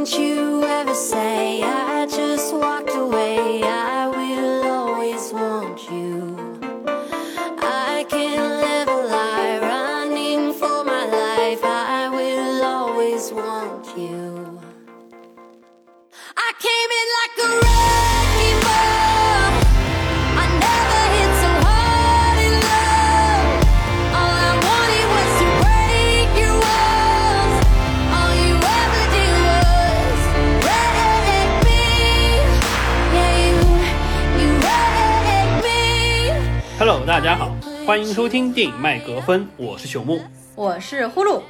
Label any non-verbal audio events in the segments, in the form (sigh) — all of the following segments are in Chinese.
Don't you ever say I just 大家好，欢迎收听电影麦格芬，我是朽木。我是呼噜，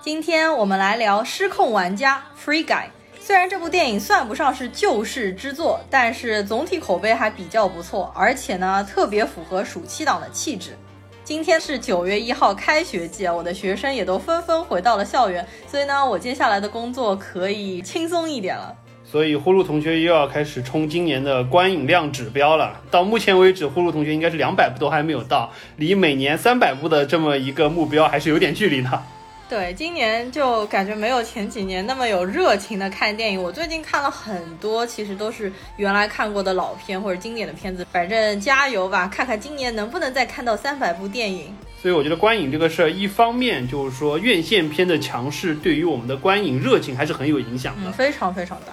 今天我们来聊《失控玩家》Free Guy。虽然这部电影算不上是救世之作，但是总体口碑还比较不错，而且呢特别符合暑期档的气质。今天是九月一号开学季，我的学生也都纷纷回到了校园，所以呢，我接下来的工作可以轻松一点了。所以呼噜同学又要开始冲今年的观影量指标了。到目前为止，呼噜同学应该是两百部都还没有到，离每年三百部的这么一个目标还是有点距离的。对，今年就感觉没有前几年那么有热情的看电影。我最近看了很多，其实都是原来看过的老片或者经典的片子。反正加油吧，看看今年能不能再看到三百部电影。所以我觉得观影这个事儿，一方面就是说院线片的强势对于我们的观影热情还是很有影响的。嗯，非常非常大。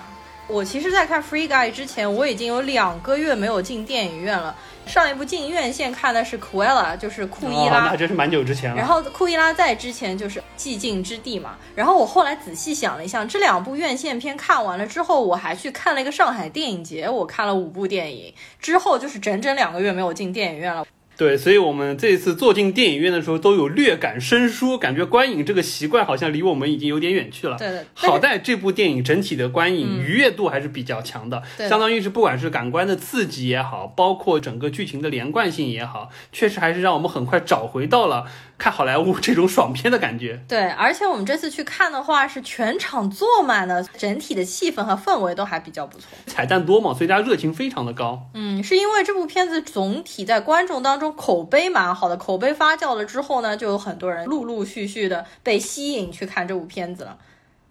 我其实，在看《Free Guy》之前，我已经有两个月没有进电影院了。上一部进院线看的是《Cruella》，就是库伊哦，拉。那真是蛮久之前了。然后库伊拉在之前就是《寂静之地》嘛。然后我后来仔细想了一下，这两部院线片看完了之后，我还去看了一个上海电影节，我看了五部电影，之后就是整整两个月没有进电影院了。对，所以我们这次坐进电影院的时候都有略感生疏，感觉观影这个习惯好像离我们已经有点远去了。对的，好在这部电影整体的观影愉悦度还是比较强的，对相当于是不管是感官的刺激也好，包括整个剧情的连贯性也好，确实还是让我们很快找回到了看好莱坞这种爽片的感觉。对，而且我们这次去看的话是全场坐满了，整体的气氛和氛围都还比较不错。彩蛋多嘛，所以大家热情非常的高。嗯，是因为这部片子总体在观众当中口碑蛮好的，口碑发酵了之后呢，就有很多人陆陆续续的被吸引去看这部片子了。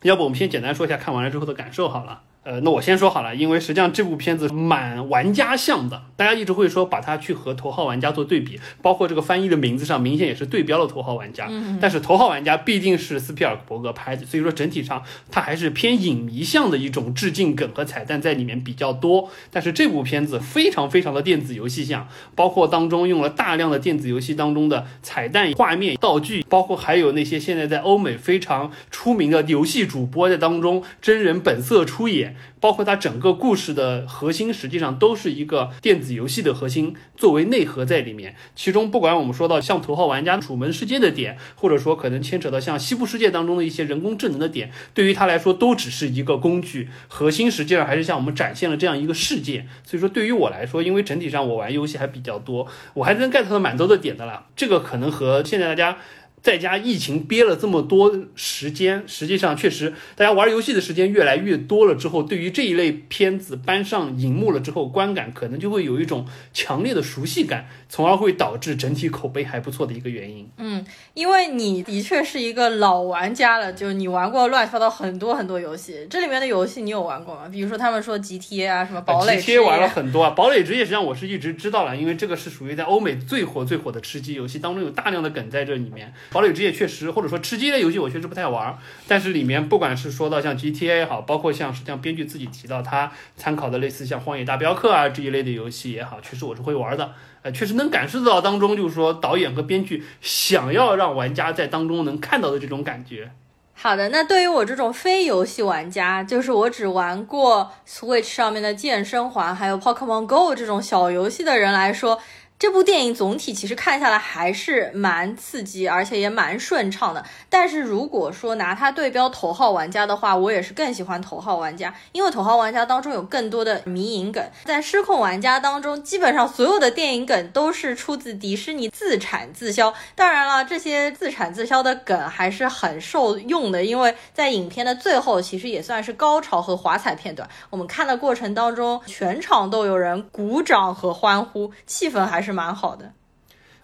要不我们先简单说一下看完了之后的感受好了。呃，那我先说好了，因为实际上这部片子蛮玩家向的，大家一直会说把它去和头号玩家做对比，包括这个翻译的名字上明显也是对标了头号玩家。嗯、但是头号玩家毕竟是斯皮尔伯格拍的，所以说整体上它还是偏影迷向的一种致敬梗和彩蛋在里面比较多。但是这部片子非常非常的电子游戏向，包括当中用了大量的电子游戏当中的彩蛋、画面、道具，包括还有那些现在在欧美非常出名的游戏主播在当中真人本色出演。包括它整个故事的核心，实际上都是一个电子游戏的核心作为内核在里面。其中，不管我们说到像头号玩家楚门世界的点，或者说可能牵扯到像西部世界当中的一些人工智能的点，对于他来说都只是一个工具，核心实际上还是向我们展现了这样一个世界。所以说，对于我来说，因为整体上我玩游戏还比较多，我还能 get 到蛮多的点的啦。这个可能和现在大家。在家疫情憋了这么多时间，实际上确实大家玩游戏的时间越来越多了之后，对于这一类片子搬上荧幕了之后，观感可能就会有一种强烈的熟悉感，从而会导致整体口碑还不错的一个原因。嗯，因为你的确是一个老玩家了，就你玩过乱七八糟很多很多游戏，这里面的游戏你有玩过吗？比如说他们说 GTA 啊，什么堡垒之夜。GTA 玩了很多啊，堡垒之夜实际上我是一直知道了，因为这个是属于在欧美最火最火的吃鸡游戏当中有大量的梗在这里面。堡垒之夜确实，或者说吃鸡类游戏我确实不太玩，但是里面不管是说到像 GTA 也好，包括像实际上编剧自己提到他参考的类似像荒野大镖客啊这一类的游戏也好，确实我是会玩的。呃，确实能感受到当中就是说导演和编剧想要让玩家在当中能看到的这种感觉。好的，那对于我这种非游戏玩家，就是我只玩过 Switch 上面的健身环，还有 Pokemon Go 这种小游戏的人来说。这部电影总体其实看下来还是蛮刺激，而且也蛮顺畅的。但是如果说拿它对标头号玩家的话，我也是更喜欢头号玩家，因为头号玩家当中有更多的迷影梗，在失控玩家当中，基本上所有的电影梗都是出自迪士尼自产自销。当然了，这些自产自销的梗还是很受用的，因为在影片的最后，其实也算是高潮和华彩片段。我们看的过程当中，全场都有人鼓掌和欢呼，气氛还是。是蛮好的。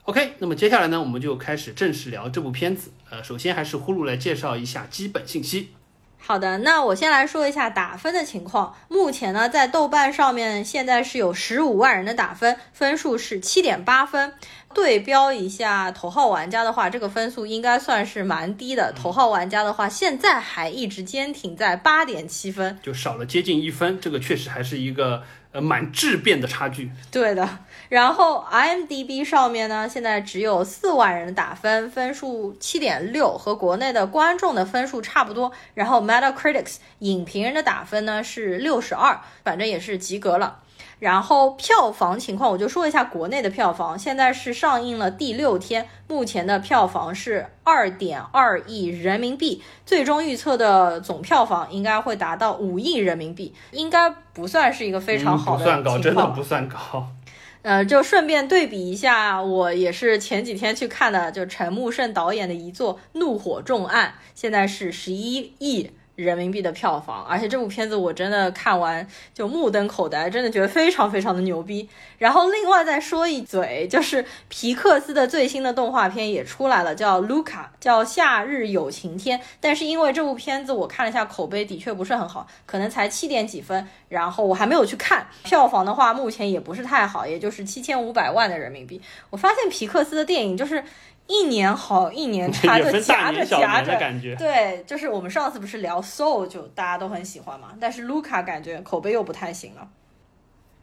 OK，那么接下来呢，我们就开始正式聊这部片子。呃，首先还是呼噜来介绍一下基本信息。好的，那我先来说一下打分的情况。目前呢，在豆瓣上面现在是有十五万人的打分，分数是七点八分。对标一下头号玩家的话，这个分数应该算是蛮低的。头号玩家的话，现在还一直坚挺在八点七分，就少了接近一分，这个确实还是一个呃蛮质变的差距。对的。然后 IMDB 上面呢，现在只有四万人打分，分数七点六，和国内的观众的分数差不多。然后 Metacritic 影评人的打分呢是六十二，反正也是及格了。然后票房情况，我就说一下国内的票房。现在是上映了第六天，目前的票房是二点二亿人民币，最终预测的总票房应该会达到五亿人民币，应该不算是一个非常好的不算高，真的不算高。呃，就顺便对比一下，我也是前几天去看的，就陈木胜导演的一座《怒火重案》，现在是十一亿。人民币的票房，而且这部片子我真的看完就目瞪口呆，真的觉得非常非常的牛逼。然后另外再说一嘴，就是皮克斯的最新的动画片也出来了，叫《卢卡》，叫《夏日有晴天》。但是因为这部片子我看了一下口碑，的确不是很好，可能才七点几分。然后我还没有去看票房的话，目前也不是太好，也就是七千五百万的人民币。我发现皮克斯的电影就是。一年好，一年差，就夹着夹着，对，就是我们上次不是聊 Soul，就大家都很喜欢嘛，但是 Luca 感觉口碑又不太行了。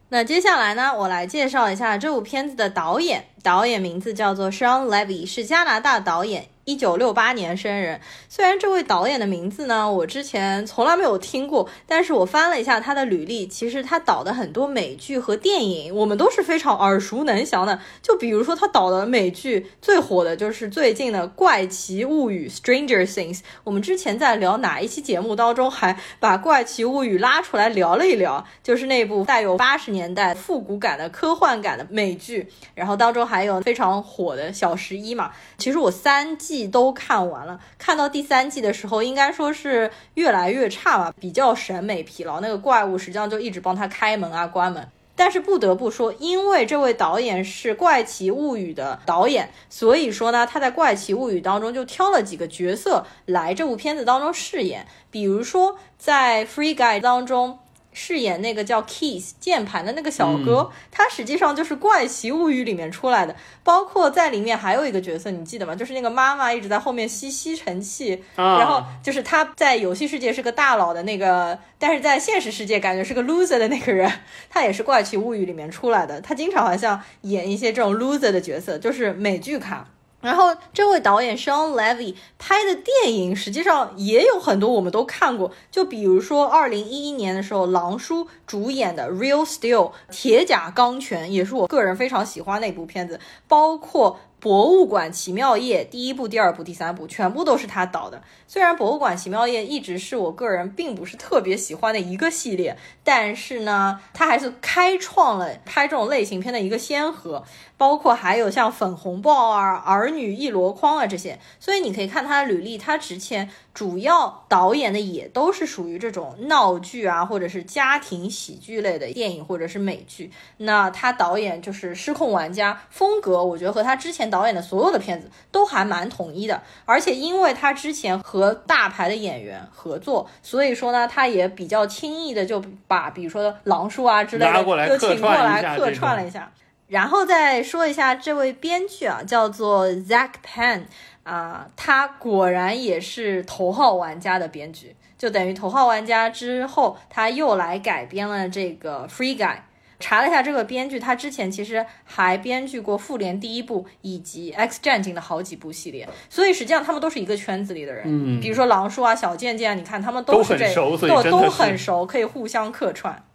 那接下来呢，我来介绍一下这部片子的导演，导演名字叫做 Sean Levy，是加拿大导演。一九六八年生人，虽然这位导演的名字呢，我之前从来没有听过，但是我翻了一下他的履历，其实他导的很多美剧和电影，我们都是非常耳熟能详的。就比如说他导的美剧最火的就是最近的《怪奇物语》（Stranger Things）。我们之前在聊哪一期节目当中，还把《怪奇物语》拉出来聊了一聊，就是那部带有八十年代复古感的科幻感的美剧，然后当中还有非常火的小十一嘛。其实我三季。都看完了，看到第三季的时候，应该说是越来越差吧，比较审美疲劳。那个怪物实际上就一直帮他开门啊、关门。但是不得不说，因为这位导演是《怪奇物语》的导演，所以说呢，他在《怪奇物语》当中就挑了几个角色来这部片子当中饰演，比如说在《Free Guy》当中。饰演那个叫 Keys 键盘的那个小哥，他实际上就是《怪奇物语》里面出来的。包括在里面还有一个角色，你记得吗？就是那个妈妈一直在后面吸吸尘器，然后就是他在游戏世界是个大佬的那个，但是在现实世界感觉是个 loser 的那个人，他也是《怪奇物语》里面出来的。他经常好像演一些这种 loser 的角色，就是美剧卡。然后，这位导演 Sean Levy 拍的电影实际上也有很多，我们都看过。就比如说，二零一一年的时候，狼叔主演的《Real Steel》铁甲钢拳，也是我个人非常喜欢的一部片子，包括。博物馆奇妙夜第一部、第二部、第三部全部都是他导的。虽然博物馆奇妙夜一直是我个人并不是特别喜欢的一个系列，但是呢，他还是开创了拍这种类型片的一个先河。包括还有像粉红豹啊、儿女一箩筐啊这些。所以你可以看他的履历，他之前主要导演的也都是属于这种闹剧啊，或者是家庭喜剧类的电影或者是美剧。那他导演就是《失控玩家》，风格我觉得和他之前。导演的所有的片子都还蛮统一的，而且因为他之前和大牌的演员合作，所以说呢，他也比较轻易的就把比如说狼叔啊之类的就请过来客串了一下。然后再说一下这位编剧啊，叫做 Zach Penn 啊，他果然也是头号玩家的编剧，就等于头号玩家之后他又来改编了这个 Free Guy。查了一下这个编剧，他之前其实还编剧过《复联》第一部以及《X 战警》的好几部系列，所以实际上他们都是一个圈子里的人。嗯，比如说狼叔啊、小贱贱啊，你看他们都是这都都很熟，可以互相客串。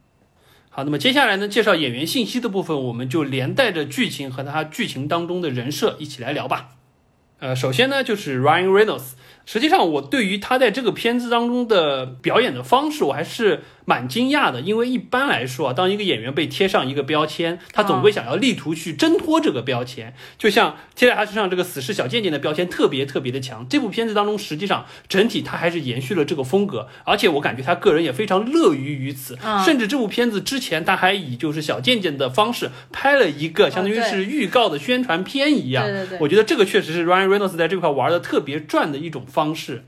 好，那么接下来呢，介绍演员信息的部分，我们就连带着剧情和他剧情当中的人设一起来聊吧。呃，首先呢，就是 Ryan Reynolds。实际上，我对于他在这个片子当中的表演的方式，我还是。蛮惊讶的，因为一般来说啊，当一个演员被贴上一个标签，他总会想要力图去挣脱这个标签。就像贴在他身上这个死侍小贱贱的标签特别特别的强。这部片子当中，实际上整体他还是延续了这个风格，而且我感觉他个人也非常乐于于此。甚至这部片子之前他还以就是小贱贱的方式拍了一个相当于是预告的宣传片一样。我觉得这个确实是 Ryan Reynolds 在这块玩的特别转的一种方式。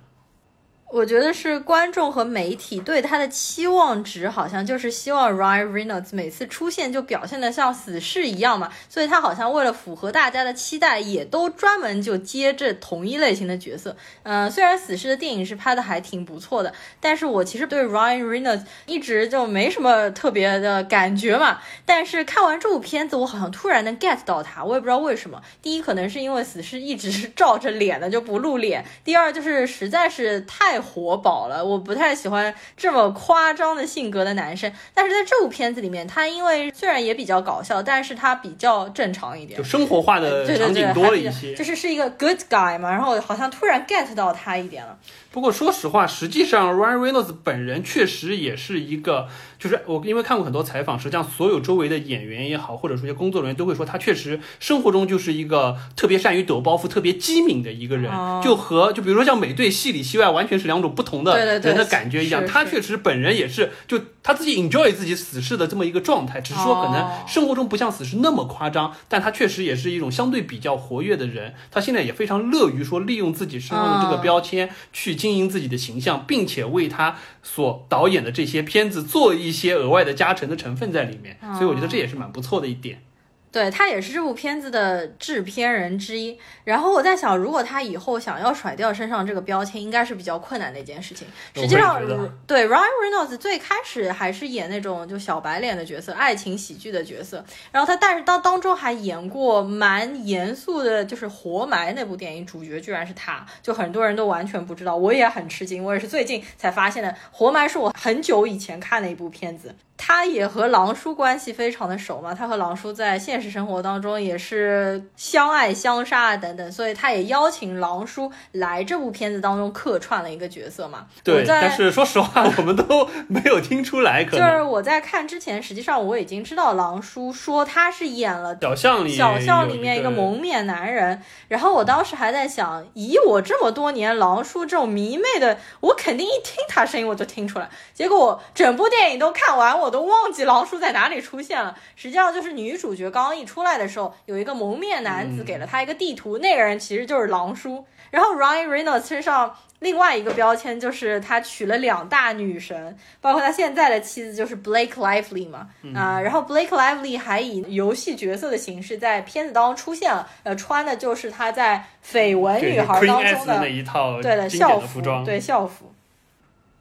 我觉得是观众和媒体对他的期望值，好像就是希望 Ryan Reynolds 每次出现就表现的像死侍一样嘛，所以他好像为了符合大家的期待，也都专门就接这同一类型的角色。嗯、虽然死侍的电影是拍的还挺不错的，但是我其实对 Ryan Reynolds 一直就没什么特别的感觉嘛。但是看完这部片子，我好像突然能 get 到他，我也不知道为什么。第一，可能是因为死侍一直是照着脸的就不露脸；第二，就是实在是太活宝了，我不太喜欢这么夸张的性格的男生。但是在这部片子里面，他因为虽然也比较搞笑，但是他比较正常一点就。生活化的场景多了一些。就是是一个 good guy 嘛，然后好像突然 get 到他一点了。不过说实话，实际上 Ryan Reynolds 本人确实也是一个，就是我因为看过很多采访，实际上所有周围的演员也好，或者说一些工作人员都会说，他确实生活中就是一个特别善于抖包袱、特别机敏的一个人，哦就和就比如说像美队戏里戏外完全是两种不同的人的感觉一样。他确实本人也是，就他自己 enjoy 自己死侍的这么一个状态，只是说可能哦生活中不像死侍那么夸张，但他确实也是一种相对比较活跃的人。他现在也非常乐于说利用自己身上的这个嗯标签去经营自己的形象，并且为他所导演的这些片子做一些额外的加成的成分在里面。所以我觉得这也是蛮不错的一点。对他也是这部片子的制片人之一。然后我在想，如果他以后想要甩掉身上这个标签，应该是比较困难的一件事情。实际上对 Ryan Reynolds 最开始还是演那种就小白脸的角色，爱情喜剧的角色。然后他但是当当中还演过蛮严肃的，就是《活埋》那部电影，主角居然是他，就很多人都完全不知道，我也很吃惊，我也是最近才发现的。《活埋》是我很久以前看的一部片子。他也和狼叔关系非常的熟嘛，他和狼叔在现实生活当中也是相爱相杀啊等等，所以他也邀请狼叔来这部片子当中客串了一个角色嘛。对但是说实话，我们都没有听出来，可就是我在看之前，实际上我已经知道狼叔说他是演了小巷里小巷里面一个蒙面男人，然后我当时还在想，以我这么多年狼叔这种迷妹的，我肯定一听他声音我就听出来。结果我整部电影都看完，我都忘记狼叔在哪里出现了。实际上就是女主角刚刚一出来的时候，有一个蒙面男子嗯给了他一个地图，那个人其实就是狼叔。然后 Ryan Reynolds 身上另外一个标签就是他娶了两大女神，包括他现在的妻子就是 Blake Lively 嘛，啊、然后 Blake Lively 还以游戏角色的形式在片子当中出现了，呃，穿的就是他在绯闻女孩当中的那一套对的校服对校服。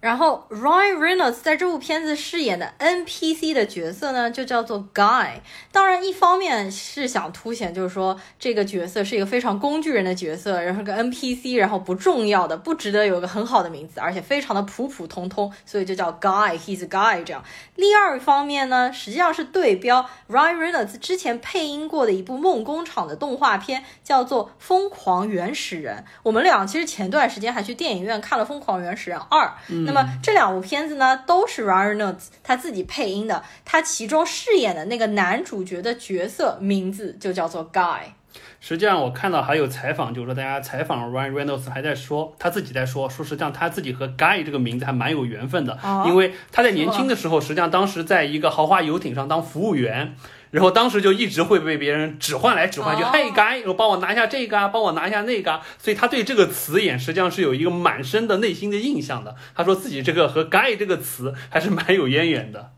然后 Ryan Reynolds 在这部片子饰演的 NPC 的角色呢，就叫做 Guy。当然，一方面是想凸显，就是说这个角色是一个非常工具人的角色，然后个 NPC，然后不重要的，不值得有个很好的名字，而且非常的普普通通，所以就叫 Guy，He's a Guy 这样。第二方面呢，实际上是对标 Ryan Reynolds 之前配音过的一部梦工厂的动画片，叫做《疯狂原始人》。我们俩其实前段时间还去电影院看了《疯狂原始人二》，那么这两部片子呢，都是 Ryan Reynolds 他自己配音的，他其中饰演的那个男主角的角色名字就叫做 Guy。实际上，我看到还有采访，就是说大家采访 Ryan Reynolds 还在说，他自己在说，说实际上他自己和 Guy 这个名字还蛮有缘分的，哦因为他在年轻的时候，实际上当时在一个豪华游艇上当服务员。然后当时就一直会被别人指唤来指唤去，哦嘿 Guy，然后帮我拿下这个啊，帮我拿下那个啊，所以他对这个词眼实际上是有一个满深的内心的印象的。他说自己这个和 Guy 这个词还是蛮有渊源的。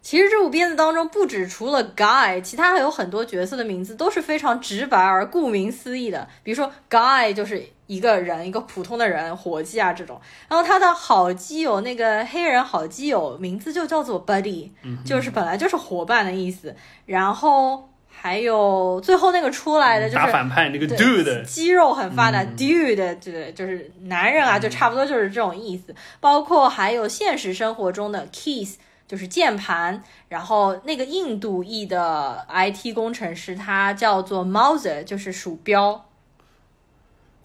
其实这部片子当中，不止除了 Guy，其他还有很多角色的名字都是非常直白而顾名思义的。比如说 Guy 就是一个人，一个普通的人，伙计啊这种。然后他的好基友那个黑人好基友名字就叫做 Buddy，、就是本来就是伙伴的意思。然后还有最后那个出来的就是打反派那个 dude，肌肉很发达、嗯 dude，对，就是男人啊，就差不多就是这种意思。包括还有现实生活中的 keys，就是键盘，然后那个印度裔的 IT 工程师，他叫做 Mouser，就是鼠标。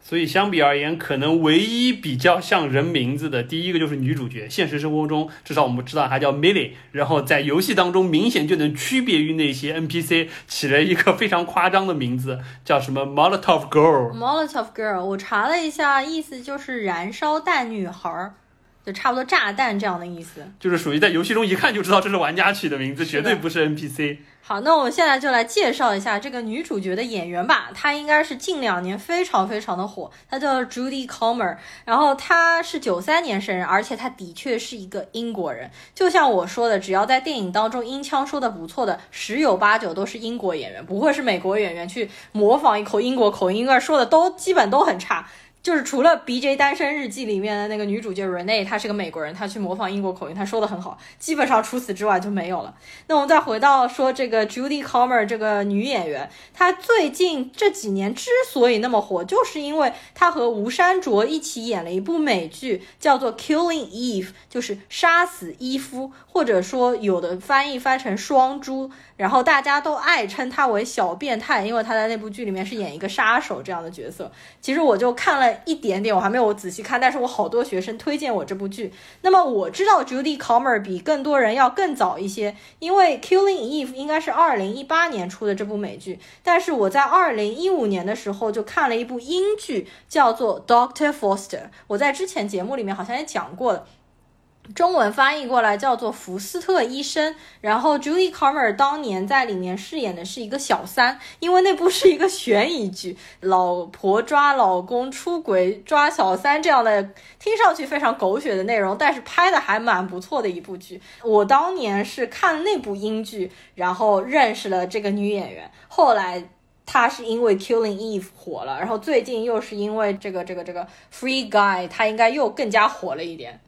所以相比而言，可能唯一比较像人名字的，第一个就是女主角。现实生活中，至少我们知道她叫 Milly 然后在游戏当中明显就能区别于那些 NPC，起了一个非常夸张的名字，叫什么 Molotov Girl。Molotov Girl，我查了一下，意思就是燃烧弹女孩。就差不多炸弹这样的意思。就是属于在游戏中一看就知道这是玩家取的名字，绝对不是 NPC。好，那我们现在就来介绍一下这个女主角的演员吧。她应该是近两年非常非常的火，她叫 Judy Comer，然后她是九三年生人，而且她的确是一个英国人。就像我说的，只要在电影当中音腔说的不错的，十有八九都是英国演员，不会是美国演员去模仿一口英国口音，因为说的都基本都很差。就是除了《B J 单身日记》里面的那个女主角 Rene，她是个美国人，她去模仿英国口音，她说的很好。基本上除此之外就没有了。那我们再回到说这个 Judy Comer 这个女演员，她最近这几年之所以那么火，就是因为她和吴珊卓一起演了一部美剧，叫做《Killing Eve》，就是杀死伊夫，或者说有的翻译翻成双猪。然后大家都爱称她为小变态，因为她在那部剧里面是演一个杀手这样的角色。其实我就看了一点点，我还没有仔细看，但是我好多学生推荐我这部剧。那么我知道 Judy Comer 比更多人要更早一些，因为《Killing Eve》应该是二零一八年出的这部美剧，但是我在二零一五年的时候就看了一部英剧，叫做《Doctor Foster》。我在之前节目里面好像也讲过了。中文翻译过来叫做福斯特医生，然后 Julie Comer 当年在里面饰演的是一个小三，因为那部是一个悬疑剧，老婆抓老公出轨抓小三这样的，听上去非常狗血的内容，但是拍的还蛮不错的一部剧。我当年是看那部英剧，然后认识了这个女演员，后来她是因为 Killing Eve 火了，然后最近又是因为这个这个这个 Free Guy，她应该又更加火了一点。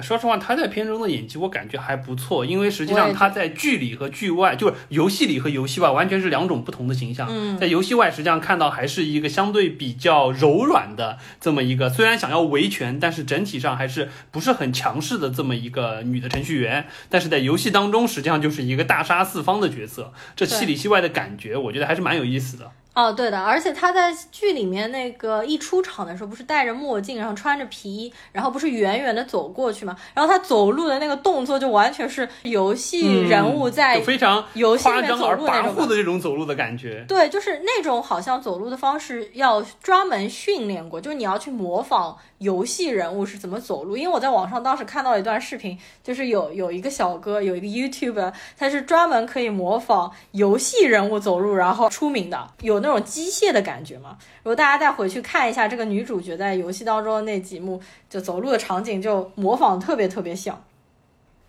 说实话，他在片中的演技我感觉还不错，因为实际上他在剧里和剧外，就是游戏里和游戏外完全是两种不同的形象。嗯，在游戏外实际上看到还是一个相对比较柔软的这么一个，虽然想要维权，但是整体上还是不是很强势的这么一个女的程序员。但是在游戏当中，实际上就是一个大杀四方的角色，这戏里戏外的感觉，我觉得还是蛮有意思的。哦，对的，而且他在剧里面那个一出场的时候，不是戴着墨镜，然后穿着皮衣，然后不是远远的走过去嘛，然后他走路的那个动作就完全是游戏人物在非常游戏里面走路那种的这种走路的感觉。对，就是那种好像走路的方式要专门训练过，就是你要去模仿。游戏人物是怎么走路？因为我在网上当时看到一段视频，就是有有一个小哥，有一个 YouTube，他是专门可以模仿游戏人物走路，然后出名的，有那种机械的感觉嘛。如果大家再回去看一下这个女主角在游戏当中的那几幕，就走路的场景，就模仿特别特别像。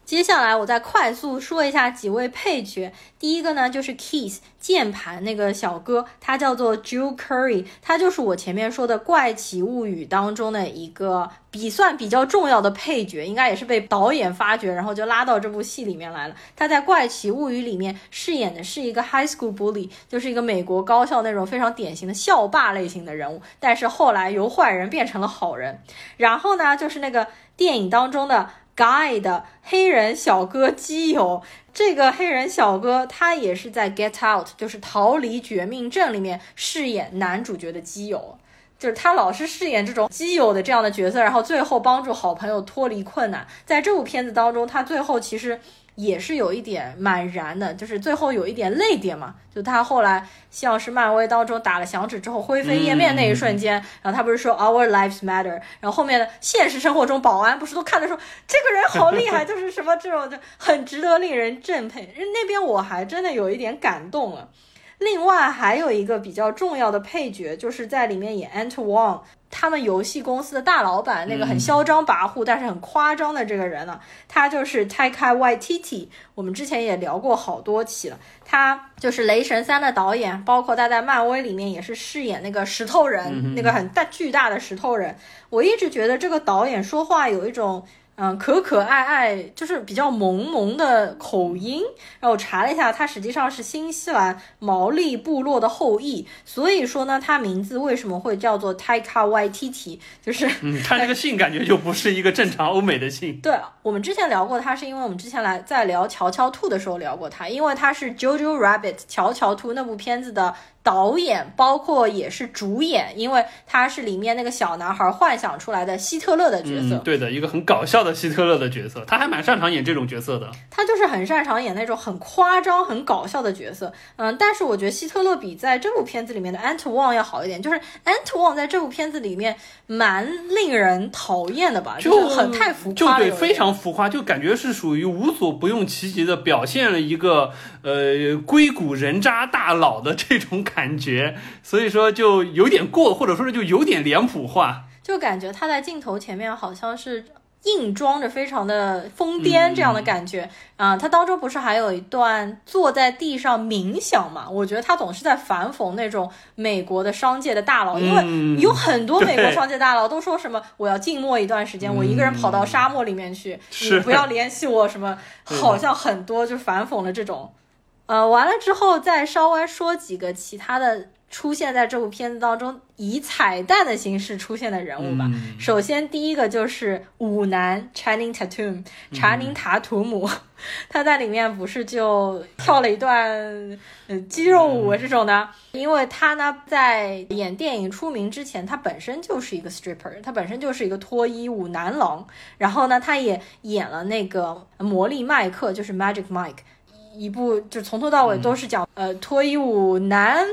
接下来我再快速说一下几位配角。第一个呢，就是 Keys 键盘那个小哥，他叫做 Joe Curry，他就是我前面说的《怪奇物语》当中的一个比算比较重要的配角，应该也是被导演发掘，然后就拉到这部戏里面来了。他在《怪奇物语》里面饰演的是一个 high school bully，就是一个美国高校那种非常典型的校霸类型的人物，但是后来由坏人变成了好人。然后呢，就是那个电影当中的。Guy 的黑人小哥基友，这个黑人小哥他也是在《Get Out》就是逃离绝命镇里面饰演男主角的基友，就是他老是饰演这种基友的这样的角色，然后最后帮助好朋友脱离困难。在这部片子当中，他最后其实。也是有一点蛮燃的，就是最后有一点泪点嘛。就他后来像是漫威当中打了响指之后灰飞烟灭那一瞬间，然后他不是说 Our lives matter，然后后面的现实生活中保安不是都看的说这个人好厉害，就是什么这种就很值得令人敬佩。那边我还真的有一点感动了。另外还有一个比较重要的配角，就是在里面演 Ant Wong。他们游戏公司的大老板，那个很嚣张跋扈但是很夸张的这个人呢，他就是 Taika Waititi。我们之前也聊过好多期了，他就是《雷神三》的导演，包括他在漫威里面也是饰演那个石头人，那个很大巨大的石头人。我一直觉得这个导演说话有一种。嗯，可可爱爱就是比较萌萌的口音。然后我查了一下，它实际上是新西兰毛利部落的后裔，所以说呢，它名字为什么会叫做 Taika Waititi？就是，嗯，他这个姓感觉就不是一个正常欧美的姓。(laughs) 对我们之前聊过他，是因为我们之前来在聊乔乔兔的时候聊过他，因为他是 Jojo Rabbit 乔乔兔那部片子的导演，包括也是主演，因为他是里面那个小男孩幻想出来的希特勒的角色。嗯，对的，一个很搞笑的希特勒的角色，他还蛮擅长演这种角色的。他就是很擅长演那种很夸张、很搞笑的角色。嗯，但是我觉得希特勒比在这部片子里面的安特旺要好一点，就是安特旺在这部片子里面蛮令人讨厌的吧，就是很太浮就对，非常浮夸，就感觉是属于无所不用其极的表现了一个呃硅谷人渣大佬的这种感觉，所以说就有点过，或者说是就有点脸谱化。就感觉他在镜头前面好像是硬装着非常的疯癫这样的感觉啊、他当中不是还有一段坐在地上冥想嘛？我觉得他总是在反讽那种美国的商界的大佬，因为嗯有很多美国商界大佬都说什么我要静默一段时间，我一个人跑到沙漠里面去，你不要联系我什么，好像很多就反讽了这种。呃，完了之后再稍微说几个其他的出现在这部片子当中以彩蛋的形式出现的人物吧。嗯。首先第一个就是舞男 Channing Tatum，查宁塔图姆，(laughs) 他在里面不是就跳了一段呃肌肉舞这种的，因为他呢在演电影出名之前，他本身就是一个 stripper，他本身就是一个脱衣舞男郎，然后呢他也演了那个魔力麦克，就是 Magic Mike。一部就从头到尾都是讲、呃脱衣舞男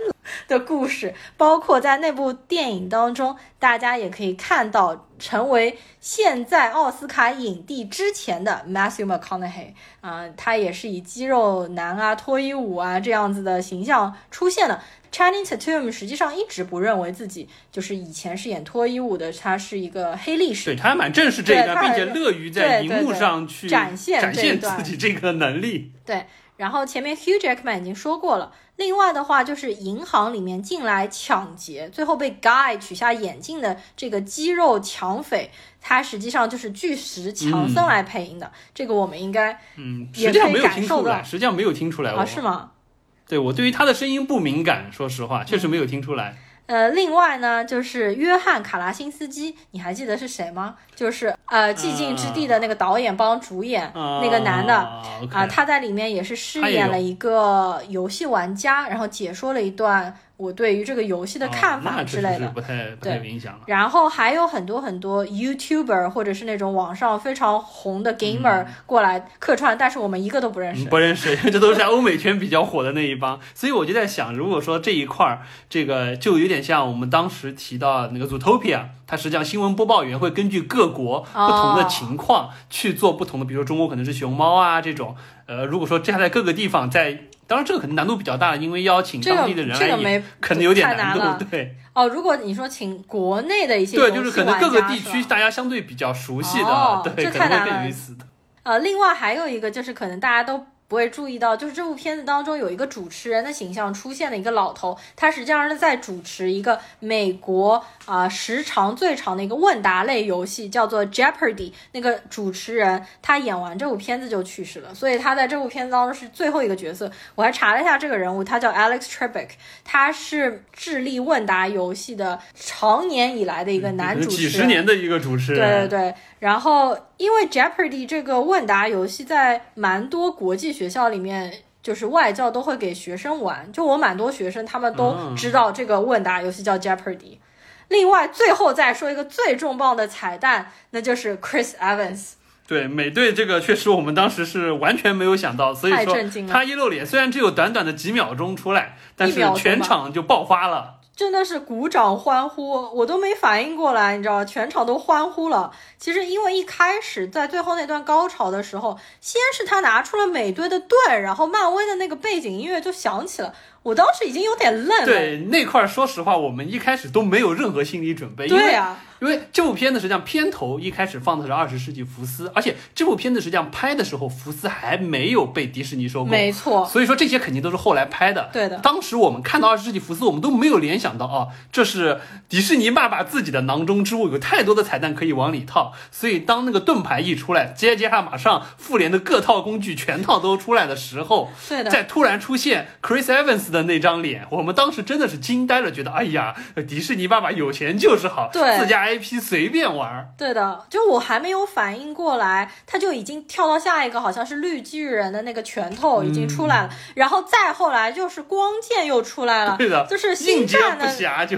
的故事，包括在那部电影当中，大家也可以看到成为现在奥斯卡影帝之前的 Matthew McConaughey 啊、他也是以肌肉男啊、脱衣舞啊这样子的形象出现的。Channing Tatum 实际上一直不认为自己就是以前是演脱衣舞的，他是一个黑历史对。他还蛮正视这一段，并且乐于在荧幕上去展现展现自己这个能力。对，然后前面 Hugh Jackman 已经说过了。另外的话，就是银行里面进来抢劫，最后被 Guy 取下眼镜的这个肌肉抢匪，他实际上就是巨石强森来配音的。这个我们应该嗯，也实际上没有听出来，实际上没有听出来。啊，是吗？对我对于他的声音不敏感，说实话，确实没有听出来。呃，另外呢，就是约翰卡拉辛斯基，你还记得是谁吗？就是呃《寂静之地》的那个导演帮主演、那个男的。啊他在里面也是饰演了一个游戏玩家，然后解说了一段我对于这个游戏的看哦法之类的。不太不太有影响了。然后还有很多很多 YouTuber 或者是那种网上非常红的 gamer 过来客串，但是我们一个都不认识。嗯不认识，(laughs) 这都是在欧美圈比较火的那一帮，所以我就在想，如果说这一块儿，这个就有点像我们当时提到那个 Zootopia，它实际上新闻播报员会根据各国不同的情况去做不同的，比如说中国可能是熊猫啊这种，呃，如果说这样在各个地方在。当然，这个可能难度比较大，因为邀请当地的人来演，这个没 (laughs) 可能有点难了度。对哦，如果你说请国内的一些对，就是可能各个地区大家相对比较熟悉的，哦对，这可能会太难了更有意思的。呃，另外还有一个就是可能大家都不会注意到，就是这部片子当中有一个主持人的形象出现了一个老头，他实际上是在主持一个美国啊、时长最长的一个问答类游戏，叫做 Jeopardy。那个主持人他演完这部片子就去世了，所以他在这部片子当中是最后一个角色。我还查了一下这个人物，他叫 Alex Trebek，他是智力问答游戏的长年以来的一个男主持人，几十年的一个主持人对对，对，然后因为 Jeopardy 这个问答游戏在蛮多国际学校里面。就是外教都会给学生玩，就我蛮多学生他们都嗯知道这个问答游戏叫 Jeopardy。另外，最后再说一个最重磅的彩蛋，那就是 Chris Evans。对美队这个确实我们当时是完全没有想到，所以说太震惊了他一露脸，虽然只有短短的几秒钟出来，但是全场就爆发了。真的是鼓掌欢呼，我都没反应过来，你知道，全场都欢呼了。其实因为一开始在最后那段高潮的时候，先是他拿出了美队的盾，然后漫威的那个背景音乐就响起了，我当时已经有点愣了。对那块儿，说实话，我们一开始都没有任何心理准备，因为对呀、因为这部片子实际上片头一开始放的是二十世纪福斯，而且这部片子实际上拍的时候，福斯还没有被迪士尼收购，没错，所以说这些肯定都是后来拍的。对的当时我们看到二十世纪福斯，我们都没有联想到啊，这是迪士尼爸爸自己的囊中之物，有太多的彩蛋可以往里套。所以当那个盾牌一出来，接接下马上复联的各套工具全套都出来的时候，对的。再突然出现 Chris Evans 的那张脸，我们当时真的是惊呆了，觉得哎呀，迪士尼爸爸有钱就是好，对自家 IP 随便玩。对的，就我还没有反应过来，他就已经跳到下一个，好像是绿巨人的那个拳头已经出来了，然后再后来就是光剑又出来了，对的，就是应接星战的。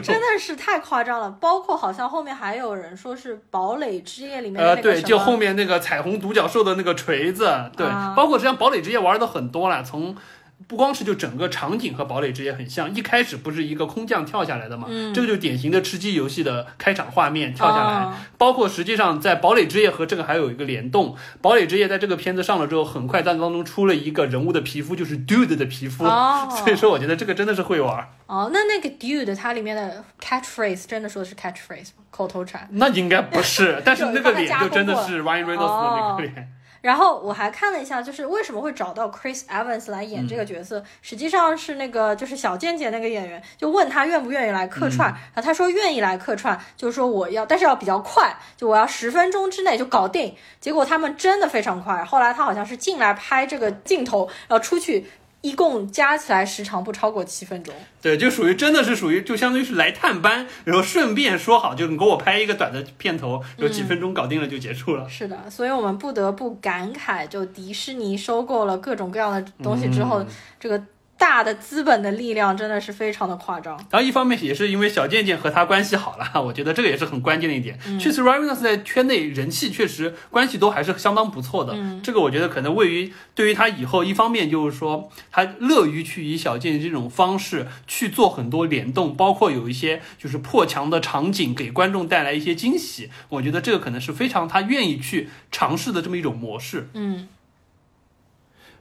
真的是太夸张了，包括好像后面还有人说是堡垒之夜里面的呃，对，那个什么就后面那个彩虹独角兽的那个锤子，对，啊包括实际上堡垒之夜玩的很多了，从。不光是就整个场景和堡垒之夜很像，一开始不是一个空降跳下来的嘛，嗯。这个就典型的吃鸡游戏的开场画面跳下来，哦。包括实际上在堡垒之夜和这个还有一个联动，堡垒之夜在这个片子上了之后，很快在当中出了一个人物的皮肤，就是 Dude 的皮肤，哦。所以说我觉得这个真的是会玩，哦，那那个 dude 它里面的 catchphrase 真的说的是 catchphrase 吗？口头禅？那应该不是，但是那个脸就真的是 (laughs) Ryan Reynolds 的那个脸。然后我还看了一下，就是为什么会找到 Chris Evans 来演这个角色，实际上是那个就是小贱贱那个演员，就问他愿不愿意来客串，然后他说愿意来客串，就是说我要，但是要比较快，就我要十分钟之内就搞定。结果他们真的非常快，后来他好像是进来拍这个镜头，然后出去。一共加起来时长不超过七分钟，对，就属于真的是属于，就相当于是来探班，然后顺便说好，就你给我拍一个短的片头，有几分钟搞定了就结束了。是的，所以我们不得不感慨，就迪士尼收购了各种各样的东西之后，嗯。这个大的资本的力量真的是非常的夸张。然后一方面也是因为小贱贱和他关系好了，(laughs) 我觉得这个也是很关键的一点。确实 r y a n s 在圈内人气确实关系都还是相当不错的。这个我觉得可能位于对于他以后，一方面就是说他乐于去以小贱贱这种方式去做很多联动，包括有一些就是破墙的场景，给观众带来一些惊喜。我觉得这个可能是非常他愿意去尝试的这么一种模式。嗯，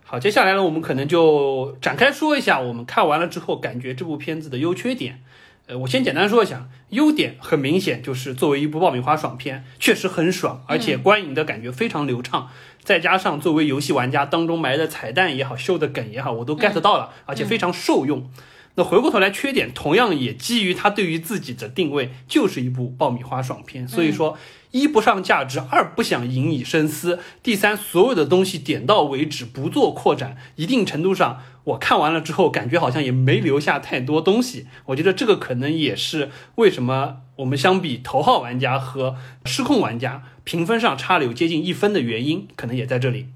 好，接下来呢，我们可能就展开说一下我们看完了之后感觉这部片子的优缺点。呃，我先简单说一下，优点很明显就是作为一部爆米花爽片，确实很爽，而且观影的感觉非常流畅。再加上作为游戏玩家当中埋的彩蛋也好，秀的梗也好，我都 get 到了，而且非常受用。那回过头来，缺点同样也基于它对于自己的定位，就是一部爆米花爽片。所以说，一不上价值，二不想引以深思，第三所有的东西点到为止，不做扩展。一定程度上，我看完了之后，感觉好像也没留下太多东西。我觉得这个可能也是为什么我们相比头号玩家和失控玩家评分上差了有接近一分的原因，可能也在这里。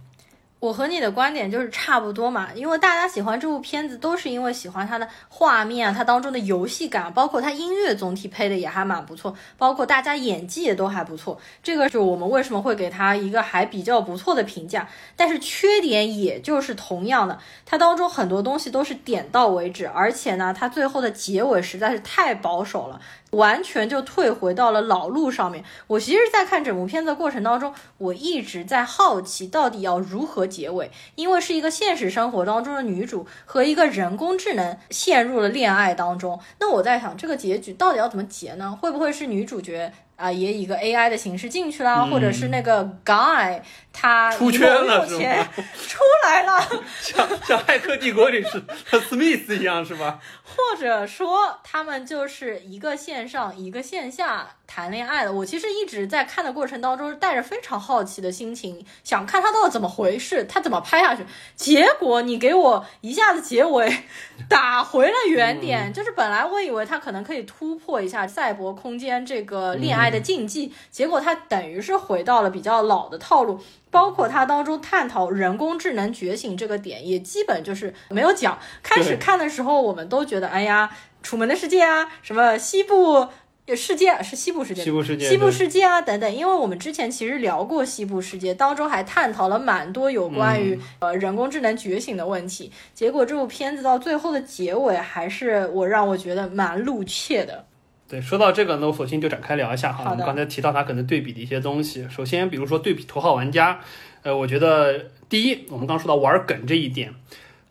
我和你的观点就是差不多嘛，因为大家喜欢这部片子，都是因为喜欢它的画面啊，它当中的游戏感，包括它音乐总体配的也还蛮不错，包括大家演技也都还不错。这个是我们为什么会给它一个还比较不错的评价。但是缺点也就是同样的，它当中很多东西都是点到为止，而且呢，它最后的结尾实在是太保守了。完全就退回到了老路上面。我其实，在看整部片子的过程当中，我一直在好奇，到底要如何结尾？因为是一个现实生活当中的女主和一个人工智能陷入了恋爱当中。那我在想，这个结局到底要怎么结呢？会不会是女主角？啊，也以一个 AI 的形式进去啦，或者是那个 guy 他嗯出圈了是吗出来了，(laughs) 像像《骇客帝国》里是和 Smith 一样是吧？或者说他们就是一个线上一个线下谈恋爱的。我其实一直在看的过程当中，带着非常好奇的心情，想看他到底怎么回事，他怎么拍下去。结果你给我一下子结尾打回了原点，就是本来我以为他可能可以突破一下赛博空间这个恋爱的禁忌，结果他等于是回到了比较老的套路。包括它当中探讨人工智能觉醒这个点，也基本就是没有讲。开始看的时候，我们都觉得，哎呀，楚门的世界啊，什么西部世界是西部世界，西部世界西部世界啊等等。因为我们之前其实聊过西部世界，当中还探讨了蛮多有关于、呃人工智能觉醒的问题。结果这部片子到最后的结尾，还是我让我觉得蛮露怯的。对，说到这个呢，我索性就展开聊一下哈。我们刚才提到它可能对比的一些东西，首先比如说对比《头号玩家》，呃，我觉得第一，我们刚说到玩梗这一点，《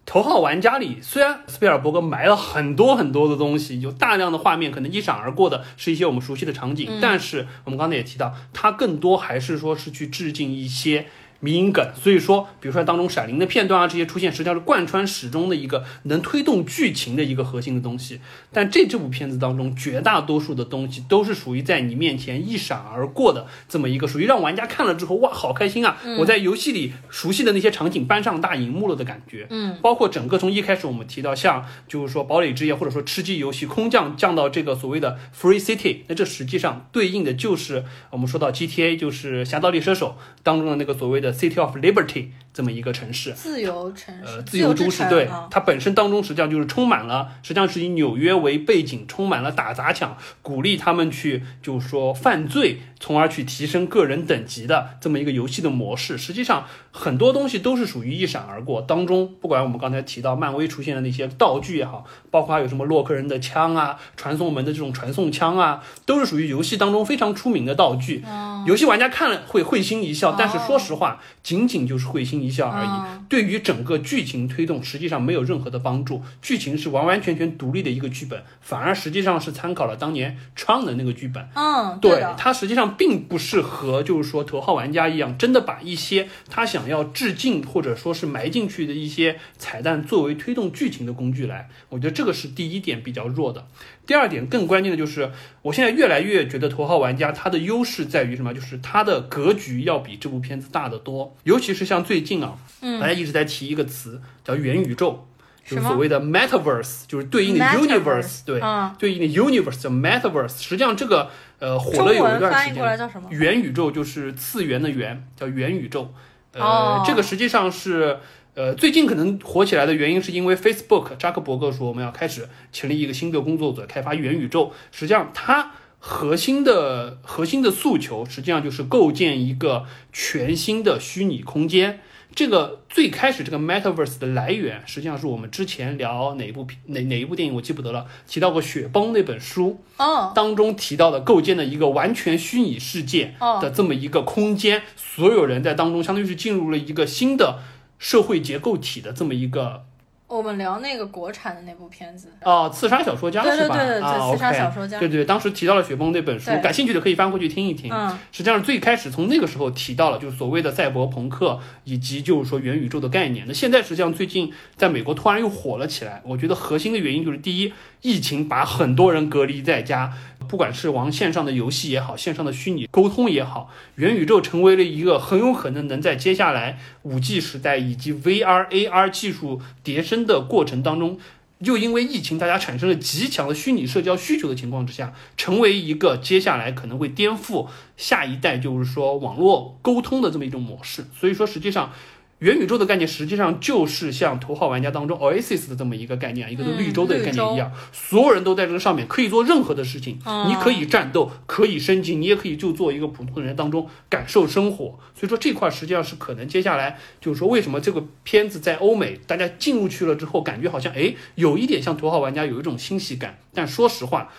头号玩家》里虽然斯皮尔伯格埋了很多很多的东西，有大量的画面，可能一闪而过的是一些我们熟悉的场景，但是我们刚才也提到，它更多还是说是去致敬一些。迷因梗，所以说，比如说当中闪灵的片段啊，这些出现，实际上是贯穿始终的一个能推动剧情的一个核心的东西。但这这部片子当中，绝大多数的东西都是属于在你面前一闪而过的这么一个，属于让玩家看了之后，哇，好开心啊！我在游戏里熟悉的那些场景搬上大荧幕了的感觉。嗯，包括整个从一开始我们提到，像就是说堡垒之夜，或者说吃鸡游戏空降降到这个所谓的 Free City，那这实际上对应的就是我们说到 GTA，就是《侠盗猎车手》当中的那个所谓的 City of Liberty 这么一个城市。自由城市，呃，自由都市，对啊，它本身当中实际上就是充满了，实际上是以纽约为背景，充满了打砸抢，鼓励他们去就是说犯罪，从而去提升个人等级的这么一个游戏的模式。实际上很多东西都是属于一闪而过，当中不管我们刚才提到漫威出现的那些道具也好，包括还有什么洛克人的枪啊、传送门的这种传送枪啊，都是属于游戏当中非常出名的道具。游戏玩家看了会会心一笑，但是说实话，仅仅就是会心一笑而已。嗯对于整个剧情推动，实际上没有任何的帮助。剧情是完完全全独立的一个剧本，反而实际上是参考了当年创的那个剧本。嗯，对的，它实际上并不适合，就是说头号玩家一样，真的把一些他想要致敬或者说是埋进去的一些彩蛋作为推动剧情的工具来。我觉得这个是第一点比较弱的。第二点更关键的就是，我现在越来越觉得头号玩家它的优势在于什么？就是它的格局要比这部片子大得多。尤其是像最近啊，嗯大家一直在提一个词叫元宇宙，就是所谓的 metaverse，就是对应的 universe，对，嗯对应的 universe 叫 metaverse。实际上这个呃火了有一段时间？元宇宙就是次元的元，叫元宇宙。呃，哦这个实际上是呃最近可能火起来的原因，是因为 Facebook 扎克伯格说我们要开始成立一个新的工作组开发元宇宙。实际上它核心的核心的诉求，实际上就是构建一个全新的虚拟空间。这个最开始这个 metaverse 的来源，实际上是我们之前聊哪一部片哪哪一部电影我记不得了，提到过《雪崩》那本书，哦，当中提到的构建的一个完全虚拟世界哦的这么一个空间，所有人在当中相当于是进入了一个新的社会结构体的这么一个我们聊那个国产的那部片子，哦、刺杀小说家对是吧？对对对啊刺杀小说家对对，当时提到了雪崩那本书，感兴趣的可以翻过去听一听。嗯实际上最开始从那个时候提到了，就是所谓的赛博朋克以及就是说元宇宙的概念。那现在实际上最近在美国突然又火了起来，我觉得核心的原因就是第一，疫情把很多人隔离在家，不管是玩线上的游戏也好，线上的虚拟沟通也好，元宇宙成为了一个很有可能能在接下来五 G 时代以及 VR、AR 技术迭升的过程当中。又因为疫情，大家产生了极强的虚拟社交需求的情况之下，成为一个接下来可能会颠覆下一代，就是说网络沟通的这么一种模式。所以说，实际上元宇宙的概念实际上就是像头号玩家当中 Oasis 的这么一个概念，一个嗯绿洲的概念一样，所有人都在这个上面可以做任何的事情，嗯你可以战斗，可以升级，你也可以就做一个普通人当中感受生活。所以说这块实际上是可能接下来就是说为什么这个片子在欧美大家进入去了之后，感觉好像哎有一点像头号玩家有一种欣喜感，但说实话。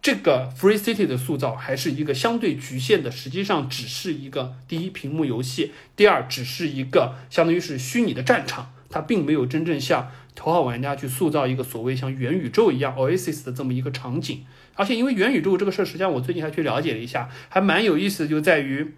这个 Free City 的塑造还是一个相对局限的，实际上只是一个第一屏幕游戏，第二只是一个相当于是虚拟的战场，它并没有真正像头号玩家去塑造一个所谓像元宇宙一样 Oasis 的这么一个场景。而且因为元宇宙这个事儿，实际上我最近还去了解了一下，还蛮有意思的，就在于。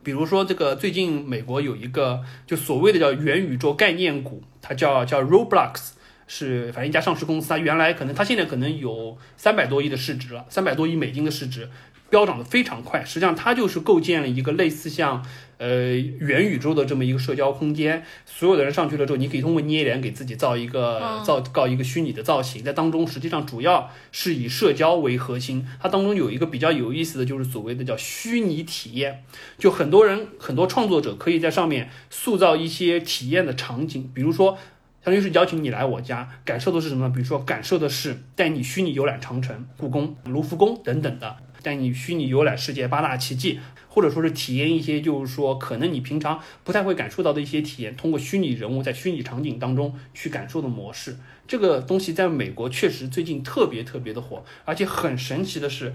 比如说，这个最近美国有一个就所谓的叫元宇宙概念股，它叫叫 Roblox，是反正一家上市公司，它原来可能它现在可能有三百多亿的市值了，三百多亿美金的市值，飙涨的非常快。实际上，它就是构建了一个类似像呃元宇宙的这么一个社交空间，所有的人上去了之后，你可以通过捏脸给自己造一个嗯造造一个虚拟的造型，在当中实际上主要是以社交为核心。它当中有一个比较有意思的就是所谓的叫虚拟体验，就很多人很多创作者可以在上面塑造一些体验的场景，比如说。相当于是邀请你来我家，感受的是什么？比如说，感受的是带你虚拟游览长城、故宫、卢浮宫等等的，带你虚拟游览世界八大奇迹，或者说是体验一些就是说可能你平常不太会感受到的一些体验，通过虚拟人物在虚拟场景当中去感受的模式。这个东西在美国确实最近特别特别的火，而且很神奇的是，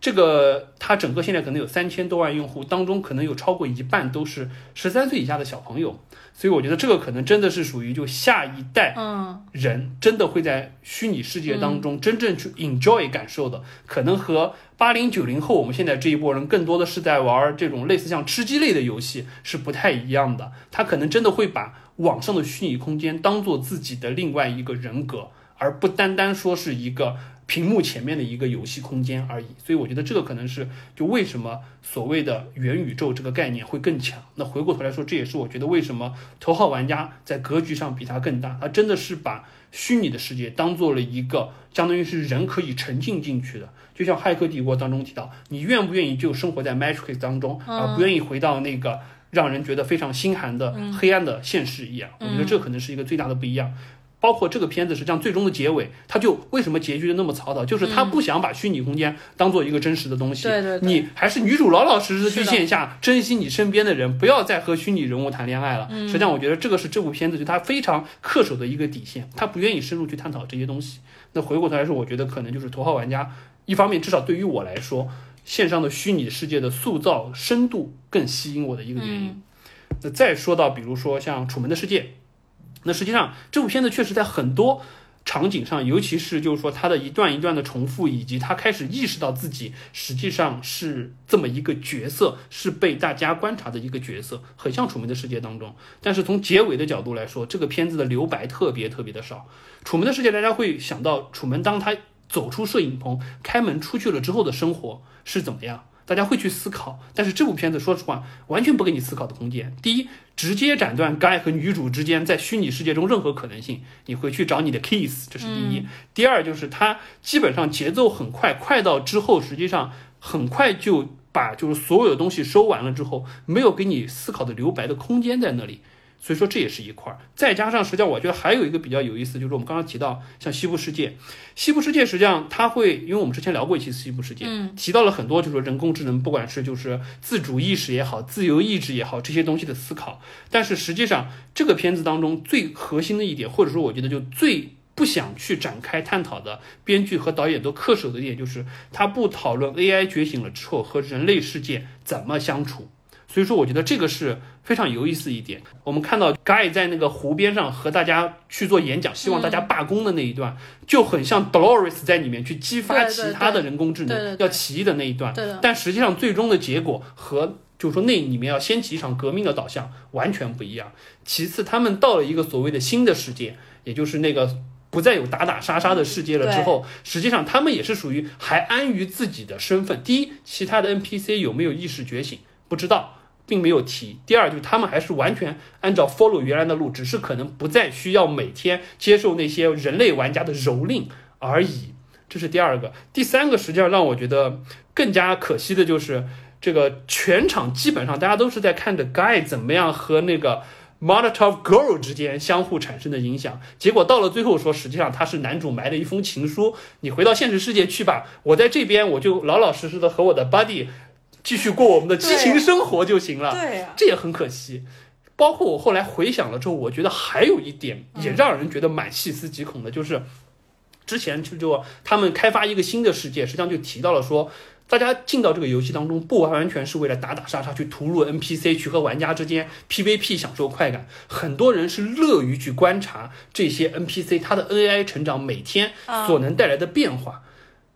这个它整个现在可能有三千多万用户，当中可能有超过一半都是十三岁以下的小朋友，所以我觉得这个可能真的是属于就下一代嗯，人真的会在虚拟世界当中真正去 enjoy 感受的，可能和八零九零后我们现在这一波人更多的是在玩这种类似像吃鸡类的游戏是不太一样的，他可能真的会把网上的虚拟空间当做自己的另外一个人格，而不单单说是一个。屏幕前面的一个游戏空间而已，所以我觉得这个可能是就为什么所谓的元宇宙这个概念会更强。那回过头来说，这也是我觉得为什么头号玩家在格局上比它更大，它真的是把虚拟的世界当做了一个相当于是人可以沉浸进去的。就像《骇客帝国》当中提到，你愿不愿意就生活在 Matrix 当中，而不愿意回到那个让人觉得非常心寒的黑暗的现实一样？我觉得这可能是一个最大的不一样。包括这个片子实际上最终的结尾，他就为什么结局的那么草草，就是他不想把虚拟空间当做一个真实的东西。对对对你还是女主老老实实地去线下珍惜你身边的人，不要再和虚拟人物谈恋爱了。实际上，我觉得这个是这部片子就他非常恪守的一个底线，他不愿意深入去探讨这些东西。那回过头来说，我觉得可能就是头号玩家，一方面至少对于我来说，线上的虚拟世界的塑造深度更吸引我的一个原因。那再说到，比如说像《楚门的世界》，那实际上这部片子确实在很多场景上，尤其是就是说它的一段一段的重复，以及他开始意识到自己实际上是这么一个角色，是被大家观察的一个角色，很像《楚门的世界》当中。但是从结尾的角度来说，这个片子的留白特别特别的少。《楚门的世界》大家会想到楚门当他走出摄影棚、开门出去了之后的生活是怎么样。大家会去思考，但是这部片子说实话完全不给你思考的空间。第一，直接斩断 Guy 和女主之间在虚拟世界中任何可能性，你回去找你的 Kiss，这是第一。第二就是它基本上节奏很快，快到之后实际上很快就把就是所有的东西收完了之后，没有给你思考的留白的空间在那里。所以说这也是一块儿，再加上实际上我觉得还有一个比较有意思，就是我们刚刚提到像西部世界，西部世界实际上它会，因为我们之前聊过一期西部世界，嗯，提到了很多就是说人工智能，不管是就是自主意识也好，自由意志也好，这些东西的思考，但是实际上这个片子当中最核心的一点，或者说我觉得就最不想去展开探讨的，编剧和导演都恪守的一点，就是他不讨论 AI 觉醒了之后和人类世界怎么相处。所以说，我觉得这个是非常有意思一点。我们看到 Guy 在那个湖边上和大家去做演讲，希望大家罢工的那一段，就很像 Dolores 在里面去激发其他的人工智能要起义的那一段。但实际上，最终的结果和就是说那里面要掀起一场革命的导向完全不一样。其次，他们到了一个所谓的新的世界，也就是那个不再有打打杀杀的世界了之后，实际上他们也是属于还安于自己的身份。第一，其他的 NPC 有没有意识觉醒，不知道。并没有提。第二，就是他们还是完全按照 follow 原来的路，只是可能不再需要每天接受那些人类玩家的蹂躏而已。这是第二个。第三个，实际上让我觉得更加可惜的就是，这个全场基本上大家都是在看着 Guy 怎么样和那个 m o n i t o r Girl 之间相互产生的影响。结果到了最后说，实际上他是男主埋的一封情书，你回到现实世界去吧，我在这边我就老老实实的和我的 buddy 继续过我们的激情生活就行了。对呀、这也很可惜。包括我后来回想了之后，我觉得还有一点也让人觉得蛮细思极恐的，就是之前就就他们开发一个新的世界，实际上就提到了说，大家进到这个游戏当中，不完全是为了打打杀杀去屠戮 NPC，去和玩家之间 PVP 享受快感，很多人是乐于去观察这些 NPC 它的 AI 成长每天所能带来的变化。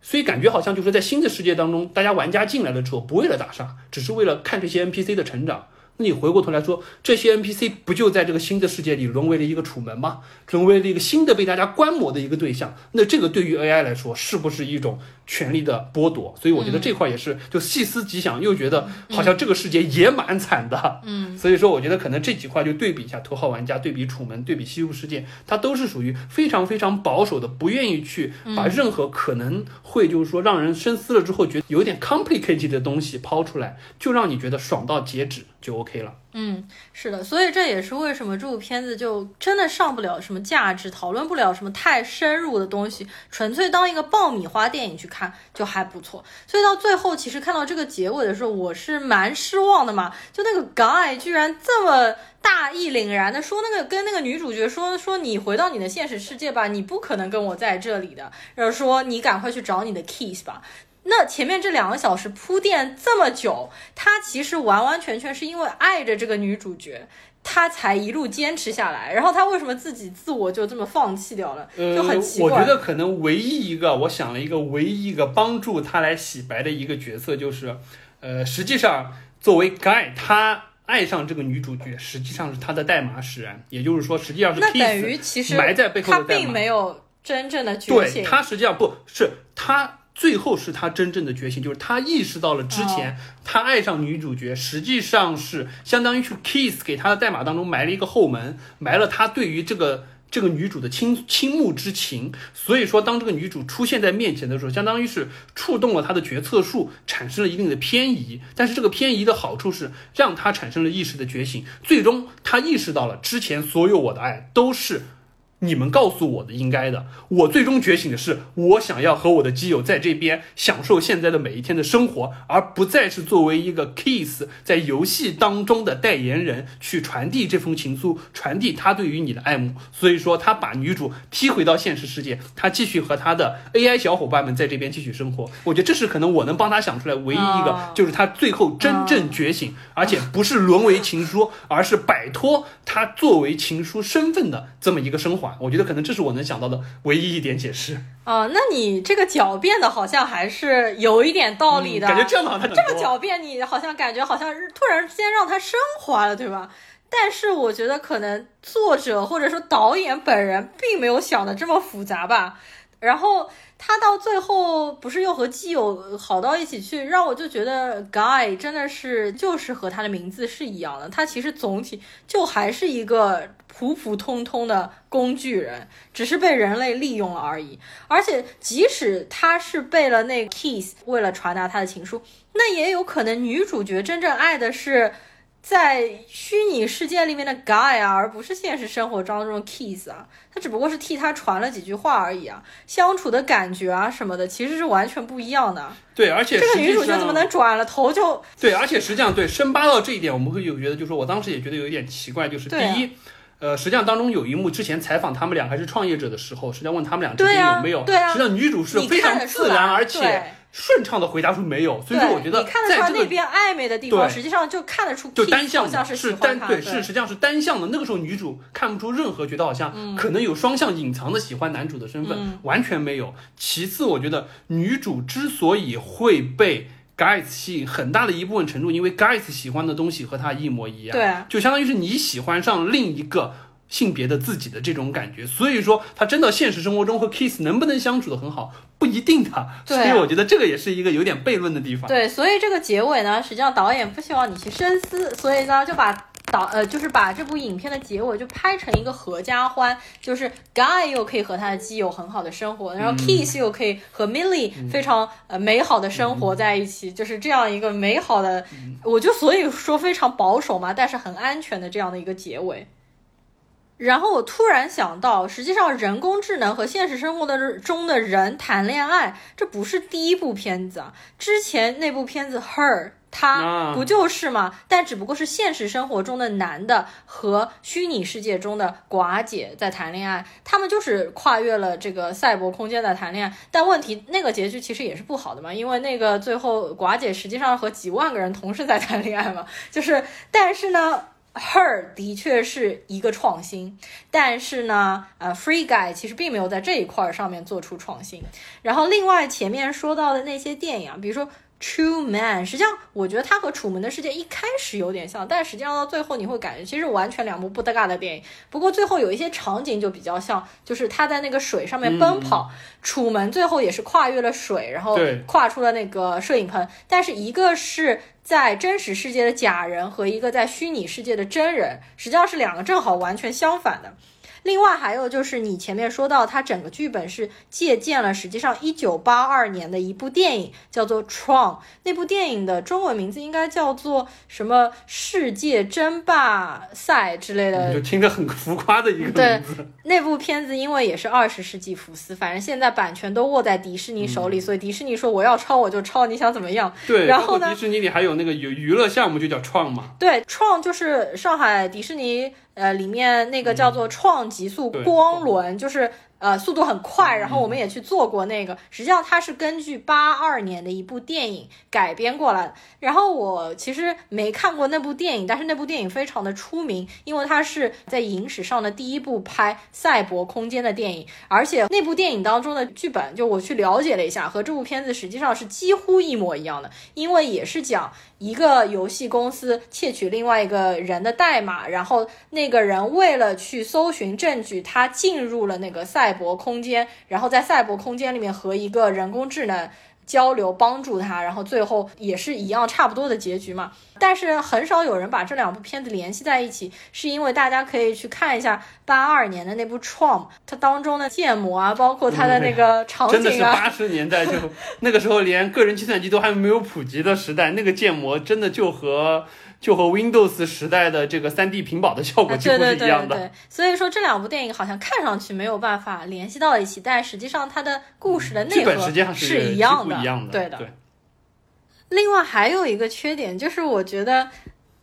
所以感觉好像就是在新的世界当中，大家玩家进来了之后，不为了打杀，只是为了看这些 NPC 的成长。那你回过头来说，这些 NPC 不就在这个新的世界里沦为了一个楚门吗？沦为了一个新的被大家观摩的一个对象。那这个对于 AI 来说，是不是一种权力的剥夺？所以我觉得这块也是就细思极想，又觉得好像这个世界也蛮惨的。嗯，所以说我觉得可能这几块就对比一下，头号玩家对比楚门，对比西部世界，它都是属于非常非常保守的，不愿意去把任何可能会就是说让人深思了之后觉得有点 complicated 的东西抛出来，就让你觉得爽到截止就 OK 了。嗯，是的，所以这也是为什么这部片子就真的上不了什么价值，讨论不了什么太深入的东西，纯粹当一个爆米花电影去看就还不错。所以到最后，其实看到这个结尾的时候，我是蛮失望的嘛。就那个 guy 居然这么大义凛然的说，那个跟那个女主角说说你回到你的现实世界吧，你不可能跟我在这里的，然后说你赶快去找你的 keys 吧。那前面这两个小时铺垫这么久，他其实完完全全是因为爱着这个女主角，他才一路坚持下来。然后他为什么自己自我就这么放弃掉了，就很奇怪。呃我觉得可能唯一一个，我想了一个唯一一个帮助他来洗白的一个角色，就是，呃，实际上作为 Guy，他爱上这个女主角，实际上是他的代码使然，也就是说，实际上是那等于其实埋在背后他的代码并没有真正的觉对醒。他实际上不是他。最后是他真正的觉醒，就是他意识到了之前哦他爱上女主角，实际上是相当于去 Kiss 给他的代码当中埋了一个后门，埋了他对于这个这个女主的倾倾慕之情。所以说，当这个女主出现在面前的时候，相当于是触动了他的决策树，产生了一定的偏移。但是这个偏移的好处是让他产生了意识的觉醒，最终他意识到了之前所有我的爱都是。你们告诉我的应该的，我最终觉醒的是，我想要和我的基友在这边享受现在的每一天的生活，而不再是作为一个 Kiss 在游戏当中的代言人去传递这封情书，传递他对于你的爱慕。所以说，他把女主踢回到现实世界，他继续和他的 AI 小伙伴们在这边继续生活。我觉得这是可能我能帮他想出来唯一一个，哦就是他最后真正觉醒，而且不是沦为情书，而是摆脱他作为情书身份的这么一个生还。我觉得可能这是我能想到的唯一一点解释。啊，(laughs) 那你这个狡辩的好像还是有一点道理的。嗯感觉这样的好像很这么狡辩，你好像感觉好像是突然之间让他升华了，对吧？但是我觉得可能作者或者说导演本人并没有想的这么复杂吧。然后他到最后不是又和基友好到一起去，让我就觉得 Guy 真的是就是和他的名字是一样的，他其实总体就还是一个普普通通的工具人，只是被人类利用了而已。而且即使他是背了那个 Kiss 为了传达他的情书，那也有可能女主角真正爱的是。在虚拟世界里面的 Guy 啊，而不是现实生活当中的 Kiss 啊，他只不过是替他传了几句话而已啊，相处的感觉啊什么的，其实是完全不一样的。对，而且这个女主角怎么能转了头就对，而且实际上对深扒到这一点，我们会有觉得，就是说我当时也觉得有一点奇怪，就是第一。呃，实际上当中有一幕，之前采访他们俩还是创业者的时候，实际上问他们俩之间有没有，对啊实际上女主是非常自然而且顺畅的回答出没有，所以说我觉得对你看得出来那边暧昧的地方，实际上就看得出就单向的，是是，单对，是实际上是单向的。那个时候女主看不出任何觉得好像嗯可能有双向隐藏的喜欢男主的身份，完全没有。其次，我觉得女主之所以会被 Guys 吸引，很大的一部分程度，因为 Guys 喜欢的东西和他一模一样，对啊就相当于是你喜欢上另一个。性别的自己的这种感觉，所以说他真的现实生活中和 Kiss 能不能相处的很好，不一定的。所以我觉得这个也是一个有点悖论的地方。对，所以这个结尾呢，实际上导演不希望你去深思，所以呢就把导呃就是把这部影片的结尾就拍成一个合家欢，就是 Guy 又可以和他的基友很好的生活，然后 Kiss 又可以和 Millie 非常呃美好的生活在一起，就是这样一个美好的，我就所以说非常保守嘛，但是很安全的这样的一个结尾。然后我突然想到，实际上人工智能和现实生活的中的人谈恋爱，这不是第一部片子啊。之前那部片子《Her》，它不就是嘛？但只不过是现实生活中的男的和虚拟世界中的寡姐在谈恋爱，他们就是跨越了这个赛博空间在谈恋爱。但问题那个结局其实也是不好的嘛，因为那个最后寡姐实际上和几万个人同时在谈恋爱嘛，就是但是呢。Her 的确是一个创新，但是呢，呃，Free Guy 其实并没有在这一块儿上面做出创新。然后另外前面说到的那些电影啊，比如说 True Man，实际上我觉得它和《楚门的世界》一开始有点像，但实际上到最后你会感觉其实完全两部不搭嘎的电影。不过最后有一些场景就比较像，就是他在那个水上面奔跑，楚门最后也是跨越了水，然后跨出了那个摄影棚，但是一个是。在真实世界的假人和一个在虚拟世界的真人，实际上是两个正好完全相反的。另外还有就是你前面说到，它整个剧本是借鉴了实际上一九八二年的一部电影，叫做《Tron》。那部电影的中文名字应该叫做什么“世界争霸赛”之类的就听着很浮夸的一个对名字。那部片子因为也是二十世纪福斯，反正现在版权都握在迪士尼手嗯里，所以迪士尼说我要抄我就抄，你想怎么样？对，然后呢迪士尼里还有那个娱娱乐项目就叫创嘛，对，创就是上海迪士尼呃里面那个叫做创极速光轮，就是呃，速度很快，然后我们也去做过那个。实际上，它是根据八二年的一部电影改编过来的。然后我其实没看过那部电影，但是那部电影非常的出名，因为它是在影史上的第一部拍赛博空间的电影。而且那部电影当中的剧本，就我去了解了一下，和这部片子实际上是几乎一模一样的，因为也是讲一个游戏公司窃取另外一个人的代码，然后那个人为了去搜寻证据，他进入了那个赛。博空间，然后在赛博空间里面和一个人工智能交流，帮助他，然后最后也是一样差不多的结局嘛。但是很少有人把这两部片子联系在一起，是因为大家可以去看一下八二年的那部《Trom》，它当中的建模啊，包括它的那个场景啊，真的是八十年代就那个时候连个人计算机都还没有普及的时代，那个建模真的就和。就和 Windows 时代的这个 3D 屏保的效果几乎是一样的，所以说这两部电影好像看上去没有办法联系到一起，但实际上它的故事的内核是一样的，对的。另外还有一个缺点就是，我觉得。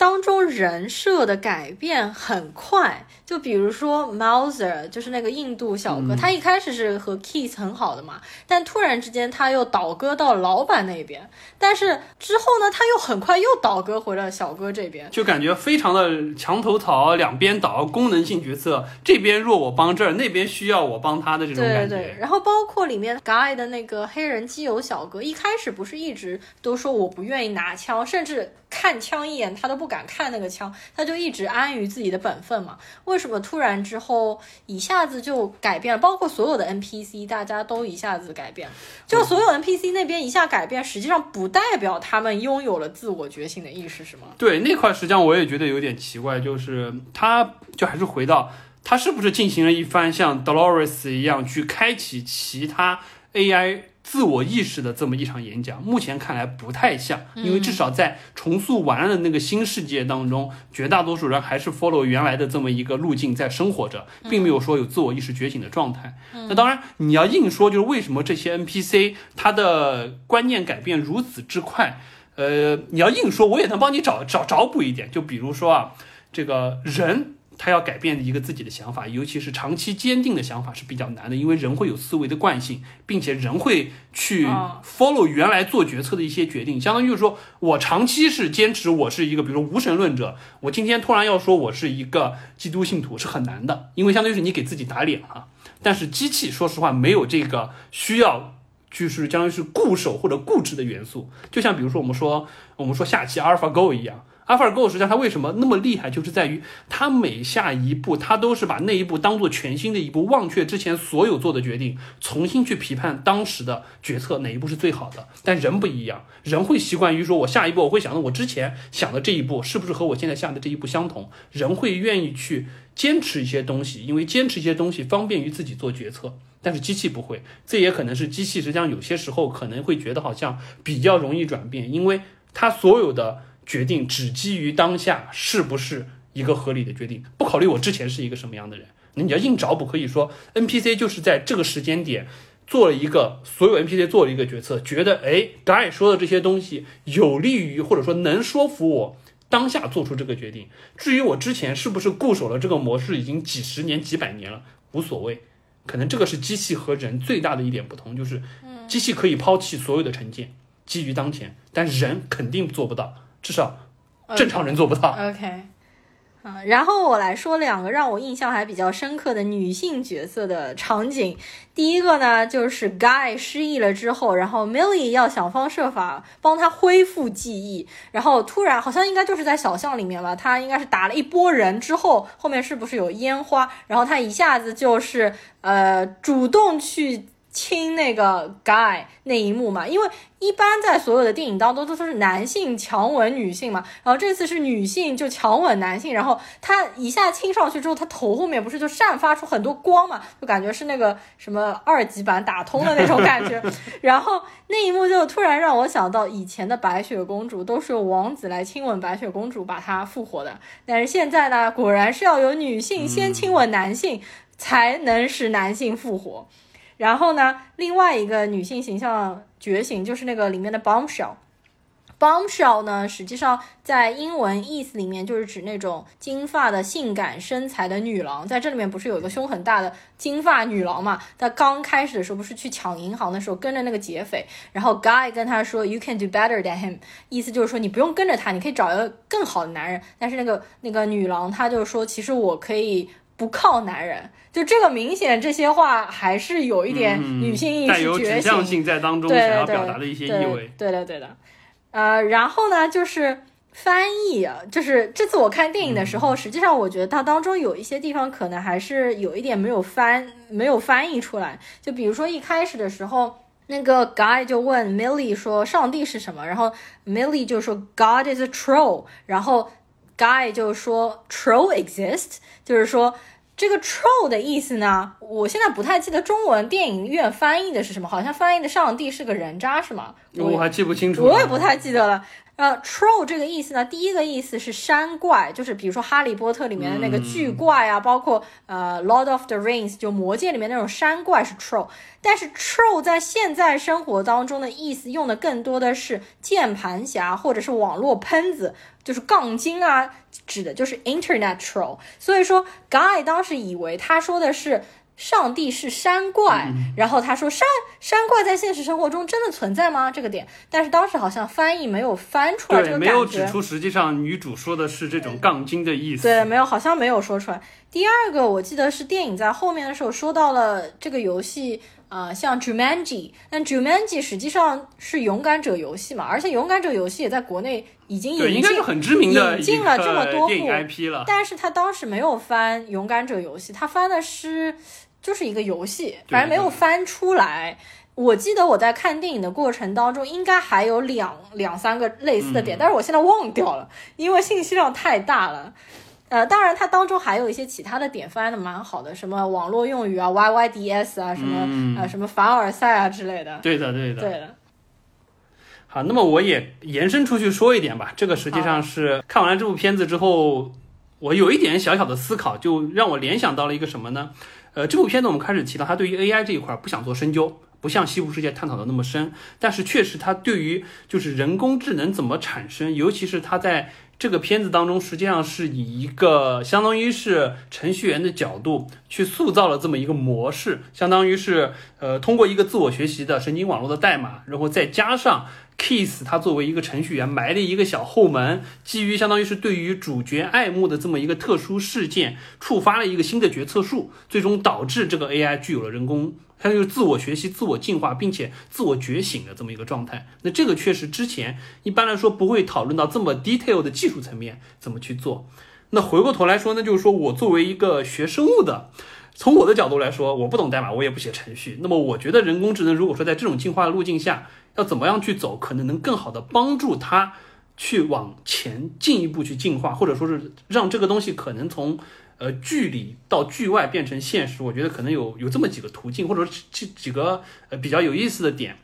当中人设的改变很快，就比如说 Mouser，就是那个印度小哥，他一开始是和 Keith 很好的嘛，但突然之间他又倒戈到老板那边，但是之后呢，他又很快又倒戈回了小哥这边，就感觉非常的墙头草，两边倒，功能性角色，这边弱我帮这儿，那边需要我帮他的这种感觉。对对，然后包括里面 Guy 的那个黑人基友小哥，一开始不是一直都说我不愿意拿枪，甚至。看枪一眼，他都不敢看那个枪，他就一直安于自己的本分嘛。为什么突然之后一下子就改变了？包括所有的 NPC，大家都一下子改变了。就所有 NPC 那边一下改变，实际上不代表他们拥有了自我觉醒的意识，是吗？对，那块实际上我也觉得有点奇怪，就是他就还是回到他是不是进行了一番像 Dolores 一样去开启其他 AI。自我意识的这么一场演讲，目前看来不太像，因为至少在重塑完了的那个新世界当中，绝大多数人还是 follow 原来的这么一个路径在生活着，并没有说有自我意识觉醒的状态。那当然，你要硬说就是为什么这些 NPC 他的观念改变如此之快，呃，你要硬说，我也能帮你找找找补一点，就比如说啊，这个人。他要改变一个自己的想法，尤其是长期坚定的想法是比较难的，因为人会有思维的惯性，并且人会去 follow 原来做决策的一些决定。相当于就是说我长期是坚持我是一个，比如说无神论者，我今天突然要说我是一个基督信徒是很难的，因为相当于是你给自己打脸了。但是机器说实话没有这个需要，就是相当于是固守或者固执的元素，就像比如说我们说我们说下棋阿尔法 Go 一样。Go 实际上它为什么那么厉害，就是在于它每下一步，它都是把那一步当做全新的一步，忘却之前所有做的决定，重新去批判当时的决策哪一步是最好的。但人不一样，人会习惯于说，我下一步我会想到我之前想的这一步是不是和我现在下的这一步相同。人会愿意去坚持一些东西，因为坚持一些东西方便于自己做决策。但是机器不会，这也可能是机器实际上有些时候可能会觉得好像比较容易转变，因为它所有的。决定只基于当下是不是一个合理的决定，不考虑我之前是一个什么样的人。那你要硬找补，可以说 NPC 就是在这个时间点做了一个所有 NPC 做了一个决策，觉得哎，Guy 说的这些东西有利于或者说能说服我当下做出这个决定。至于我之前是不是固守了这个模式已经几十年几百年了，无所谓。可能这个是机器和人最大的一点不同，就是机器可以抛弃所有的成见，基于当前，但人肯定做不到。至少正常人做不到。OK，嗯，然后我来说两个让我印象还比较深刻的女性角色的场景。第一个呢，就是 Guy 失忆了之后，然后 Milly 要想方设法帮他恢复记忆，然后突然好像应该就是在小巷里面吧，他应该是打了一波人之后，后面是不是有烟花？然后他一下子就是呃主动去。亲那个 guy 那一幕嘛，因为一般在所有的电影当中都都是男性强吻女性嘛，然后这次是女性就强吻男性，然后他一下亲上去之后，他头后面不是就散发出很多光嘛，就感觉是那个什么二级版打通的那种感觉，(laughs) 然后那一幕就突然让我想到以前的白雪公主都是由王子来亲吻白雪公主把她复活的，但是现在呢，果然是要有女性先亲吻男性才能使男性复活。然后呢，另外一个女性形象觉醒就是那个里面的 Bombshell。Bombshell 呢，实际上在英文意思里面就是指那种金发的性感身材的女郎。在这里面不是有一个胸很大的金发女郎嘛？她刚开始的时候不是去抢银行的时候跟着那个劫匪，然后 Guy 跟他说 You can do better than him，意思就是说你不用跟着他，你可以找一个更好的男人。但是那个那个女郎她就说，其实我可以不靠男人。就这个明显这些话还是有一点女性意嗯带有识觉醒。指向性在当中，对想要对表达的一些意对味。对的，对的。呃，然后呢，就是翻译啊，就是这次我看电影的时嗯候，实际上我觉得它当中有一些地方可能还是有一点没有翻没有翻译出来。就比如说一开始的时候。那个 guy 就问 Millie 说：“上帝是什么？”然后 Millie 就说：“God is a troll。”然后 guy 就说：“Troll exist。”就是说这个 troll 的意思呢，我现在不太记得中文电影院翻译的是什么，好像翻译的上帝是个人渣，是吗？我还记不清楚，我也不太记得了。呃，troll 这个意思呢，第一个意思是山怪，就是比如说《哈利波特》里面的那个巨怪啊，包括呃《Lord of the Rings》就魔戒里面那种山怪是 troll。但是 troll 在现在生活当中的意思用的更多的是键盘侠或者是网络喷子，就是杠精啊，指的就是 internet troll。所以说，Guy 当时以为他说的是。上帝是山怪，然后他说山山怪在现实生活中真的存在吗？这个点，但是当时好像翻译没有翻出来这对，个没有感觉指。出实际上女主说的是这种杠精的意思。对，没有，好像没有说出来。第二个，我记得是电影在后面的时候说到了这个游戏，呃，像 Jumanji，但 Jumanji 实际上是勇敢者游戏嘛，而且勇敢者游戏也在国内已经，引进应该是很知名的引进了这么多部 IP 了。但是他当时没有翻《勇敢者游戏》，他翻的是就是一个游戏，反正没有翻出来。我记得我在看电影的过程当中，应该还有两两三个类似的点，但是我现在忘掉了，因为信息量太大了。呃，当然它当中还有一些其他的点翻的蛮好的，什么网络用语啊、YYDS 啊，什么、嗯呃什么凡尔赛啊之类的。对的，对的。对的，好，那么我也延伸出去说一点吧。这个实际上是看完了这部片子之后，我有一点小小的思考，就让我联想到了一个什么呢？呃，这部片子我们开始提到，它对于 AI 这一块不想做深究，不像西部世界探讨的那么深，但是确实它对于就是人工智能怎么产生，尤其是它在这个片子当中，实际上是以一个相当于是程序员的角度去塑造了这么一个模式，相当于是呃通过一个自我学习的神经网络的代码，然后再加上 Kiss 他作为一个程序员埋了一个小后门，基于相当于是对于主角爱慕的这么一个特殊事件，触发了一个新的决策树，最终导致这个 AI 具有了人工。它就是自我学习、自我进化，并且自我觉醒的这么一个状态。那这个确实之前一般来说不会讨论到这么 detail 的技术层面怎么去做。那回过头来说呢，就是说我作为一个学生物的，从我的角度来说，我不懂代码，我也不写程序。那么我觉得人工智能如果说在这种进化的路径下，要怎么样去走，可能能更好的帮助它去往前进一步去进化，或者说是让这个东西可能从呃剧里到剧外变成现实。我觉得可能有有这么几个途径，或者说几几个呃比较有意思的点。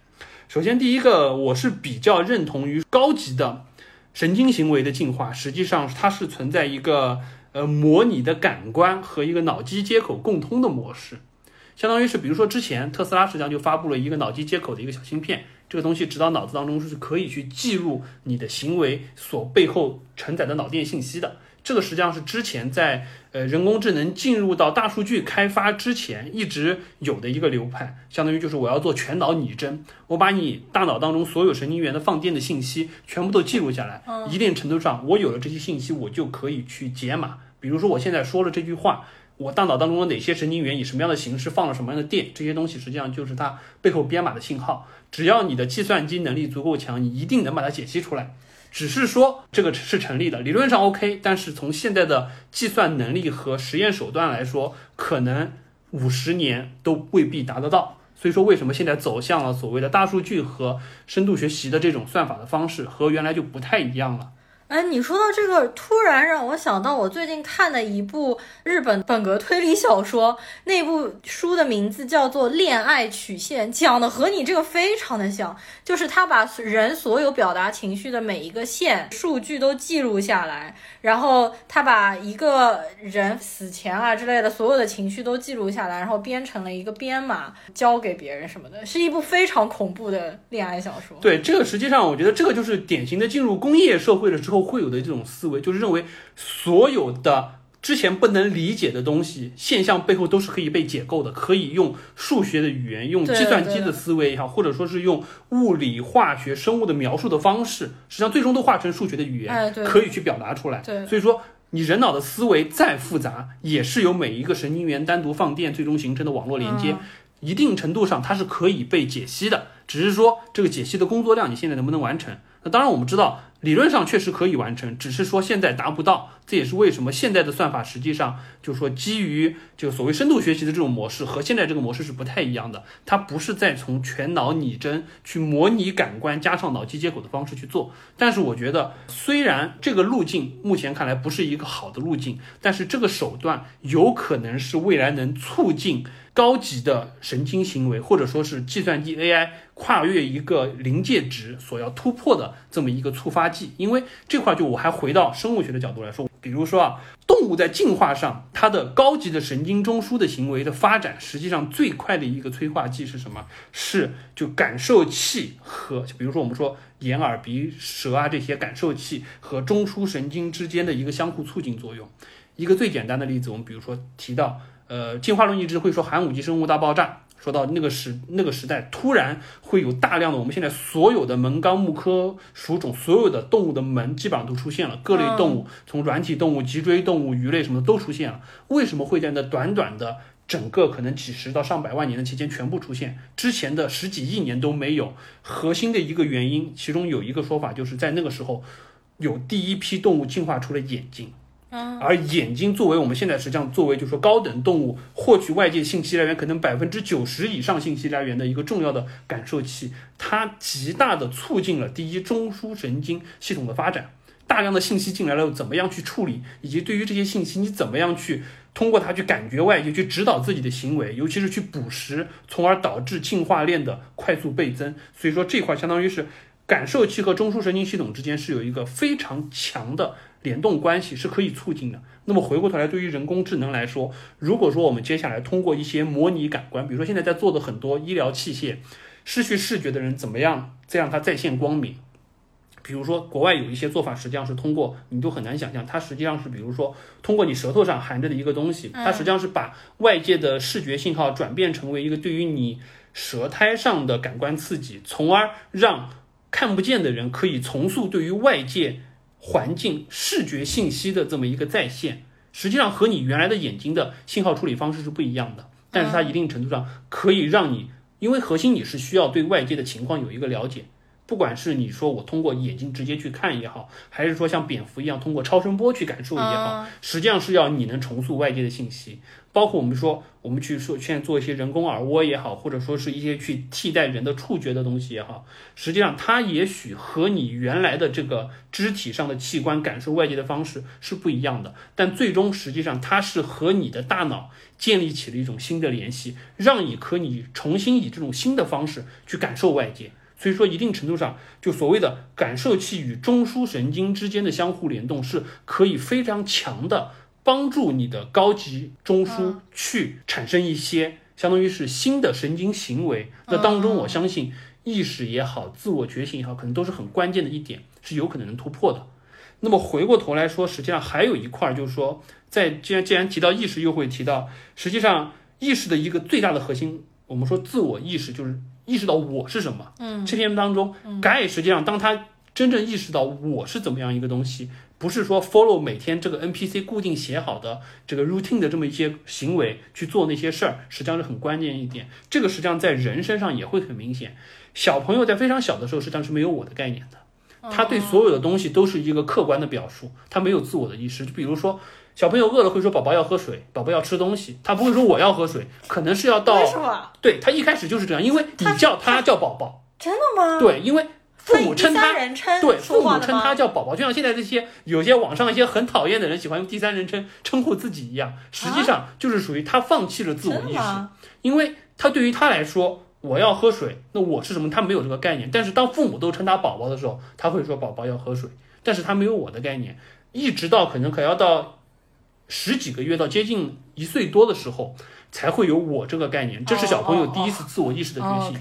首先，第一个，我是比较认同于高级的神经行为的进化，实际上它是存在一个呃模拟的感官和一个脑机接口共通的模式，相当于是比如说之前特斯拉实际上就发布了一个脑机接口的一个小芯片，这个东西直到脑子当中是可以去记录你的行为所背后承载的脑电信息的。这个实际上是之前在呃人工智能进入到大数据开发之前一直有的一个流派，相当于就是我要做全脑拟真，我把你大脑当中所有神经元的放电的信息全部都记录下来，一定程度上我有了这些信息，我就可以去解码。比如说我现在说了这句话，我大脑当中的哪些神经元以什么样的形式放了什么样的电，这些东西实际上就是它背后编码的信号。只要你的计算机能力足够强，你一定能把它解析出来。只是说这个是成立的，理论上 OK，但是从现在的计算能力和实验手段来说，可能五十年都未必达得到。所以说，为什么现在走向了所谓的大数据和深度学习的这种算法的方式，和原来就不太一样了。哎，你说到这个，突然让我想到我最近看的一部日本本格推理小说，那部书的名字叫做《恋爱曲线》，讲的和你这个非常的像，就是他把人所有表达情绪的每一个线数据都记录下来，然后他把一个人死前啊之类的所有的情绪都记录下来，然后编成了一个编码交给别人什么的，是一部非常恐怖的恋爱小说。对，这个实际上我觉得这个就是典型的进入工业社会了之后会有的这种思维，就是认为所有的之前不能理解的东西现象背后都是可以被解构的，可以用数学的语言、用计算机的思维也好，或者说是用物理、化学、生物的描述的方式，实际上最终都化成数学的语言，可以去表达出来。所以说。你人脑的思维再复杂，也是由每一个神经元单独放电，最终形成的网络连接。嗯一定程度上它是可以被解析的，只是说这个解析的工作量你现在能不能完成？当然我们知道理论上确实可以完成，只是说现在达不到。这也是为什么现在的算法实际上就是说基于就所谓深度学习的这种模式和现在这个模式是不太一样的，它不是在从全脑拟真去模拟感官加上脑机接口的方式去做。但是我觉得，虽然这个路径目前看来不是一个好的路径，但是这个手段有可能是未来能促进高级的神经行为，或者说是计算机 AI 跨越一个临界值所要突破的这么一个触发剂。因为这块就我还回到生物学的角度来说，比如说啊，动物在进化上，它的高级的神经中枢的行为的发展，实际上最快的一个催化剂是什么？是就感受器和，比如说我们说眼、耳、鼻、舌啊这些感受器和中枢神经之间的一个相互促进作用。一个最简单的例子，我们比如说提到，呃，进化论一直会说寒武纪生物大爆炸，说到那个时那个时代，突然会有大量的我们现在所有的门纲目科属种所有的动物的门基本上都出现了，各类动物，从软体动物、脊椎动物、鱼类什么的都出现了。为什么会在那短短的整个可能几十到上百万年的期间全部出现？之前的十几亿年都没有。核心的一个原因，其中有一个说法，就是在那个时候有第一批动物进化出了眼睛。而眼睛作为我们现在实际上作为就是说高等动物获取外界信息来源，可能百分之九十以上信息来源的一个重要的感受器，它极大的促进了第一中枢神经系统的发展。大量的信息进来了，怎么样去处理，以及对于这些信息你怎么样去通过它去感觉外界，去指导自己的行为，尤其是去捕食，从而导致进化链的快速倍增。所以说这块相当于是感受器和中枢神经系统之间是有一个非常强的联动关系，是可以促进的。那么回过头来，对于人工智能来说，如果说我们接下来通过一些模拟感官，比如说现在在做的很多医疗器械，失去视觉的人怎么样再让它再现光明？比如说，国外有一些做法，实际上是通过你都很难想象，它实际上是比如说通过你舌头上含着的一个东西，它实际上是把外界的视觉信号转变成为一个对于你舌苔上的感官刺激，从而让看不见的人可以重塑对于外界环境视觉信息的这么一个再现。实际上和你原来的眼睛的信号处理方式是不一样的，但是它一定程度上可以让你，因为核心你是需要对外界的情况有一个了解。不管是你说我通过眼睛直接去看也好，还是说像蝙蝠一样通过超声波去感受也好，实际上是要你能重塑外界的信息。包括我们说，我们去说现在做一些人工耳蜗也好，或者说是一些去替代人的触觉的东西也好，实际上它也许和你原来的这个肢体上的器官感受外界的方式是不一样的，但最终实际上它是和你的大脑建立起了一种新的联系，让你可以重新以这种新的方式去感受外界。所以说，一定程度上，就所谓的感受器与中枢神经之间的相互联动，是可以非常强的帮助你的高级中枢去产生一些相当于是新的神经行为。那当中，我相信意识也好，自我觉醒也好，可能都是很关键的一点，是有可能能突破的。那么回过头来说，实际上还有一块，就是说，在既然既然提到意识，又会提到，实际上意识的一个最大的核心，我们说自我意识就是。意识到我是什么？嗯，这篇当中，盖实际上当他真正意识到我是怎么样一个东西，不是说 follow 每天这个 NPC 固定写好的这个 routine 的这么一些行为去做那些事儿，实际上是很关键一点。这个实际上在人身上也会很明显。小朋友在非常小的时候，实际上是没有我的概念的，他对所有的东西都是一个客观的表述，他没有自我的意识。就比如说。小朋友饿了会说：“宝宝要喝水，宝宝要吃东西。”他不会说“我要喝水”，可能是要到为什么？对他一开始就是这样，因为你叫他叫宝宝，真的吗？对，因为父母称他人称对，父母称他叫宝宝，就像现在这些有些网上一些很讨厌的人喜欢用第三人称称呼自己一样，实际上就是属于他放弃了自我意识？因为他对于他来说，我要喝水，那我是什么？他没有这个概念。但是当父母都称他宝宝的时候，他会说宝宝要喝水，但是他没有我的概念，一直到可能可要到十几个月到接近一岁多的时候，才会有我这个概念。这是小朋友第一次自我意识的觉哦醒。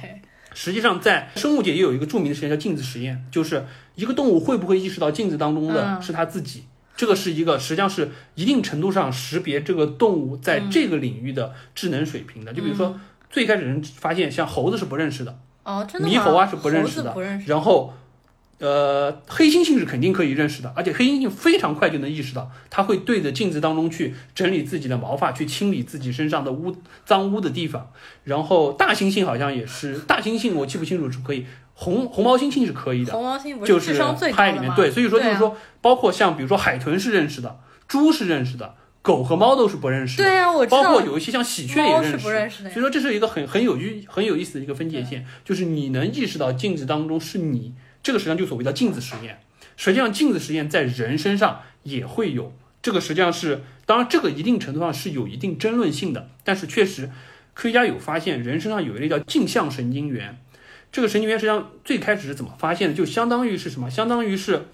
实际上，在生物界也有一个著名的实验叫镜子实验，就是一个动物会不会意识到镜子当中的嗯是它自己。这个是一个，实际上是一定程度上识别这个动物在嗯这个领域的智能水平的。就比如说，最开始人发现像猴子是不认识的，哦，真的？猕猴啊是不认识的猴子不认识。然后，呃，黑猩猩是肯定可以认识的，而且黑猩猩非常快就能意识到，它会对着镜子当中去整理自己的毛发，去清理自己身上的污脏污的地方。然后大猩猩好像也是，(laughs) 大猩猩我记不清楚是可以，红红毛猩猩是可以的，红毛猩猩就是智商最高的吗？拍里面对，所以说就是啊说，包括像比如说海豚是认识的，猪是认识的，狗和猫都是不认识的。对啊，我知道。包括有一些像喜鹊也认识，是不认识的所以说这是一个很很有趣、很有意思的一个分界线，就是你能意识到镜子当中是你，这个实际上就所谓的镜子实验。实际上，镜子实验在人身上也会有，这个实际上是，当然这个一定程度上是有一定争论性的，但是确实，科学家有发现人身上有一类叫镜像神经元，这个神经元实际上最开始是怎么发现的？就相当于是什么？相当于是，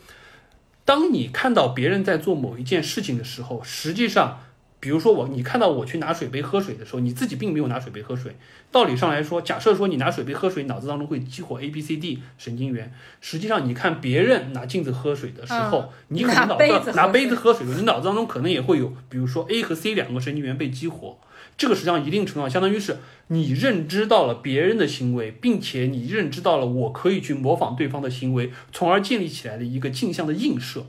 当你看到别人在做某一件事情的时候，实际上。比如说我，你看到我去拿水杯喝水的时候，你自己并没有拿水杯喝水。道理上来说，假设说你拿水杯喝水，脑子当中会激活 A、B、C、D 神经元。实际上，你看别人拿镜子喝水的时候，你可能脑拿杯子喝水子拿杯子喝水的时候，你脑子当中可能也会有，比如说 A 和 C 两个神经元被激活。这个实际上一定程度上相当于是你认知到了别人的行为，并且你认知到了我可以去模仿对方的行为，从而建立起来的一个镜像的映射。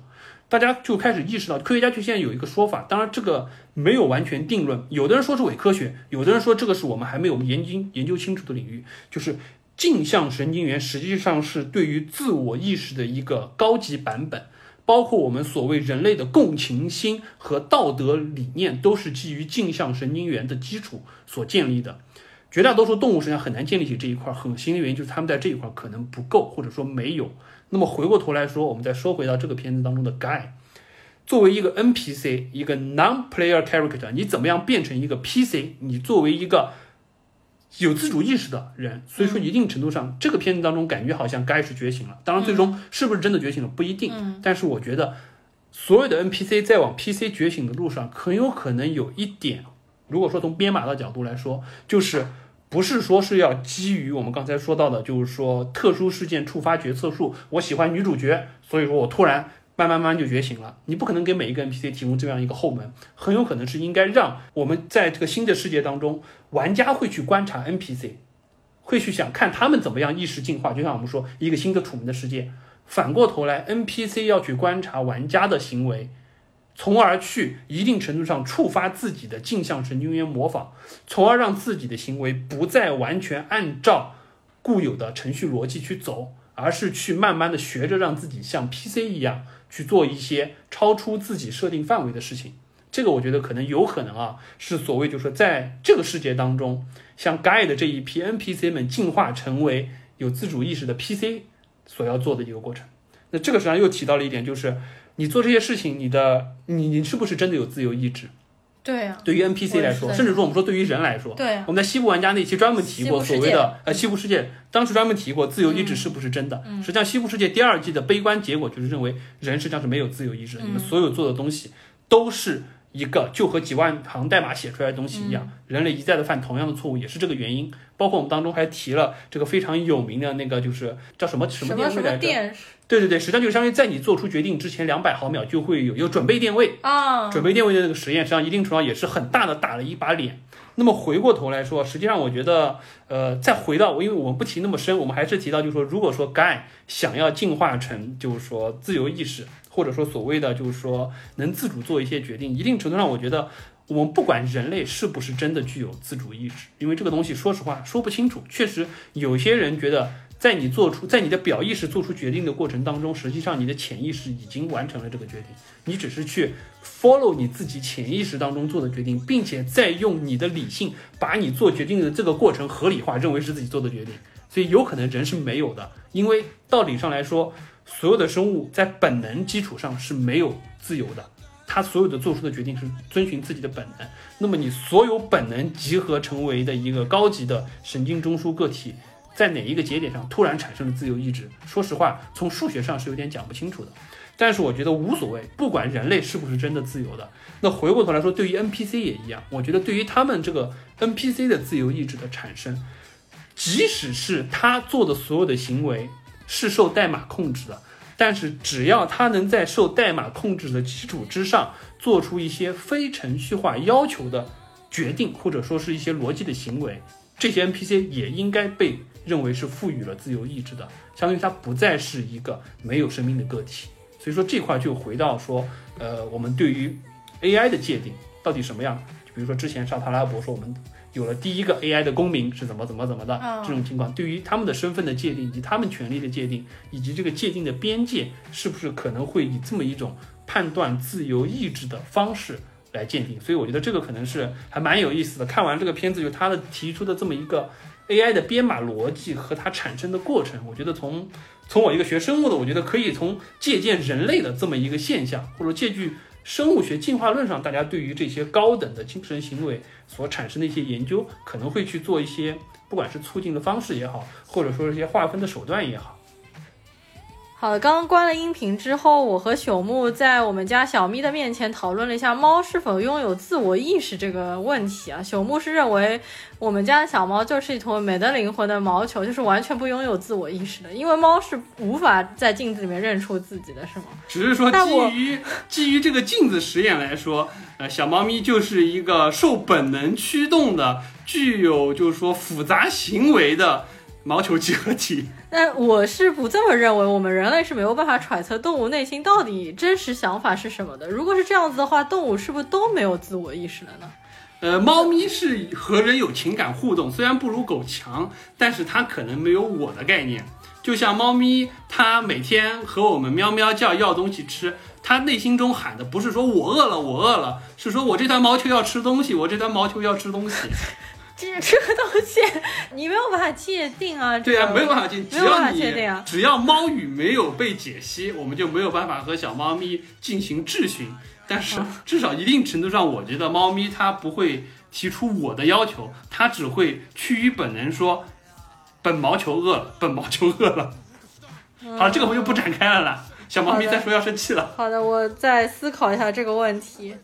大家就开始意识到，科学家就现在有一个说法，当然这个没有完全定论，有的人说是伪科学，有的人说这个是我们还没有研究研究清楚的领域，就是镜像神经元实际上是对于自我意识的一个高级版本，包括我们所谓人类的共情心和道德理念，都是基于镜像神经元的基础所建立的。绝大多数动物实际上很难建立起这一块，很新的原因就是它们在这一块可能不够，或者说没有。那么回过头来说，我们再说回到这个片子当中的 Guy，作为一个 NPC，一个 non-player character，你怎么样变成一个 PC？你作为一个有自主意识的人，所以说一定程度上，这个片子当中感觉好像 Guy 是觉醒了。当然，最终是不是真的觉醒了不一定。但是我觉得，所有的 NPC 在往 PC 觉醒的路上，很有可能有一点，如果说从编码的角度来说，就是。不是说是要基于我们刚才说到的，就是说特殊事件触发决策树，我喜欢女主角，所以说我突然慢慢慢就觉醒了。你不可能给每一个 NPC 提供这样一个后门，很有可能是应该让我们在这个新的世界当中，玩家会去观察 NPC，会去想看他们怎么样意识进化。就像我们说一个新的楚门的世界，反过头来 NPC 要去观察玩家的行为。从而去一定程度上触发自己的镜像神经元模仿，从而让自己的行为不再完全按照固有的程序逻辑去走，而是去慢慢的学着让自己像 PC 一样去做一些超出自己设定范围的事情。这个我觉得可能有可能啊，是所谓就是说在这个世界当中，像 Guy 的这一批 NPC 们进化成为有自主意识的 PC 所要做的一个过程。那这个实际上又提到了一点，就是。你做这些事情，你的你你是不是真的有自由意志？对啊，对于 NPC 来说，甚至说我们说对于人来说，对啊，我们在西部玩家那期专门提过所谓的呃西部世界，当时专门提过自由意志是不是真的？嗯、实际上，西部世界第二季的悲观结果就是认为人实际上是没有自由意志的，嗯、你们所有做的东西都是一个就和几万行代码写出来的东西一样，嗯、人类一再的犯同样的错误，也是这个原因。包括我们当中还提了这个非常有名的那个就是叫什么什么电位来着？对对对，实际上就相当于在你做出决定之前两百毫秒就会有有准备电位啊，准备电位的那个实验，实际上一定程度上也是很大的打了一把脸。那么回过头来说，实际上我觉得，呃，再回到我，因为我们不提那么深，我们还是提到，就是说，如果说 Guy 想要进化成，就是说自由意识，或者说所谓的就是说能自主做一些决定，一定程度上，我觉得我们不管人类是不是真的具有自主意志，因为这个东西说实话说不清楚。确实有些人觉得。在你做出在你的表意识做出决定的过程当中，实际上你的潜意识已经完成了这个决定，你只是去 follow 你自己潜意识当中做的决定，并且再用你的理性把你做决定的这个过程合理化，认为是自己做的决定。所以有可能人是没有的，因为道理上来说，所有的生物在本能基础上是没有自由的，它所有的做出的决定是遵循自己的本能。那么你所有本能集合成为的一个高级的神经中枢个体，在哪一个节点上突然产生了自由意志？说实话，从数学上是有点讲不清楚的。但是我觉得无所谓，不管人类是不是真的自由的。那回过头来说，对于 NPC 也一样，我觉得对于他们这个 NPC 的自由意志的产生，即使是他做的所有的行为是受代码控制的，但是只要它能在受代码控制的基础之上，做出一些非程序化要求的决定，或者说是一些逻辑的行为，这些 NPC 也应该被认为是赋予了自由意志的，相当于它不再是一个没有生命的个体。所以说这块就回到说，呃，我们对于 AI 的界定到底什么样？就比如说之前沙特阿拉伯说我们有了第一个 AI 的公民是怎么怎么怎么的这种情况，对于他们的身份的界定以及他们权利的界定以及这个界定的边界，是不是可能会以这么一种判断自由意志的方式来鉴定？所以我觉得这个可能是还蛮有意思的。看完这个片子，就他的提出的这么一个 AI 的编码逻辑和它产生的过程，我觉得从从我一个学生物的，我觉得可以从借鉴人类的这么一个现象，或者借据生物学进化论上，大家对于这些高等的精神行为所产生的一些研究，可能会去做一些，不管是促进的方式也好，或者说一些划分的手段也好。好的，刚刚关了音频之后，我和朽木在我们家小咪的面前讨论了一下猫是否拥有自我意识这个问题啊。朽木是认为我们家的小猫就是一坨没得灵魂的毛球，就是完全不拥有自我意识的，因为猫是无法在镜子里面认出自己的，是吗？只是说基于基于这个镜子实验来说，呃，小猫咪就是一个受本能驱动的，具有就是说复杂行为的。毛球集合体，(laughs) 那我是不这么认为。我们人类是没有办法揣测动物内心到底真实想法是什么的。如果是这样子的话，动物是不是都没有自我意识了呢？呃，猫咪是和人有情感互动，虽然不如狗强，但是它可能没有我的概念。就像猫咪，它每天和我们喵喵叫要东西吃，它内心中喊的不是说我饿了，我饿了，是说我这团毛球要吃东西，我这团毛球要吃东西。(laughs) 这这个东西你没有办法界定啊！对啊，没有办法界定。只要你啊！只要猫语没有被解析，我们就没有办法和小猫咪进行质询。但是至少一定程度上，我觉得猫咪它不会提出我的要求，它只会趋于本能说：“本毛球饿了，本毛球饿了。”好，这个我就不展开了啦。小猫咪再说要生气了。好的，我再思考一下这个问题。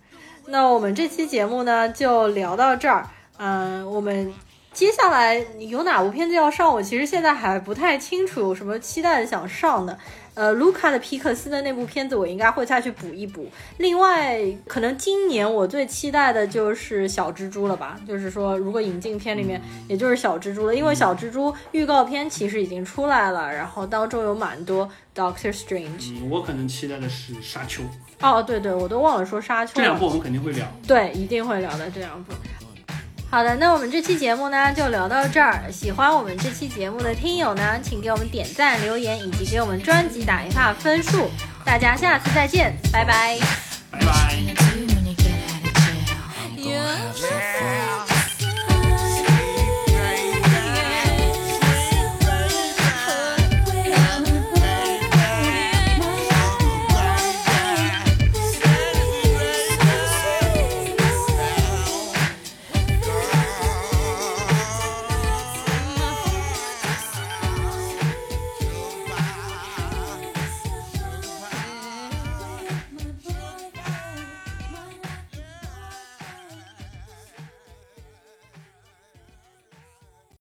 那我们这期节目呢，就聊到这儿。嗯，我们接下来有哪部片子要上？我其实现在还不太清楚，有什么期待想上的。呃，卢卡的皮克斯的那部片子，我应该会再去补一补。另外，可能今年我最期待的就是小蜘蛛了吧？就是说，如果引进片里面，也就是小蜘蛛了，因为小蜘蛛预告片其实已经出来了，然后当中有蛮多 Doctor Strange。嗯，我可能期待的是沙丘。哦，对对，我都忘了说沙丘。这两部我们肯定会聊。对，一定会聊的这两部。好的，那我们这期节目呢，就聊到这儿。喜欢我们这期节目的听友呢，请给我们点赞、留言，以及给我们专辑打一下分数。大家下次再见，拜拜！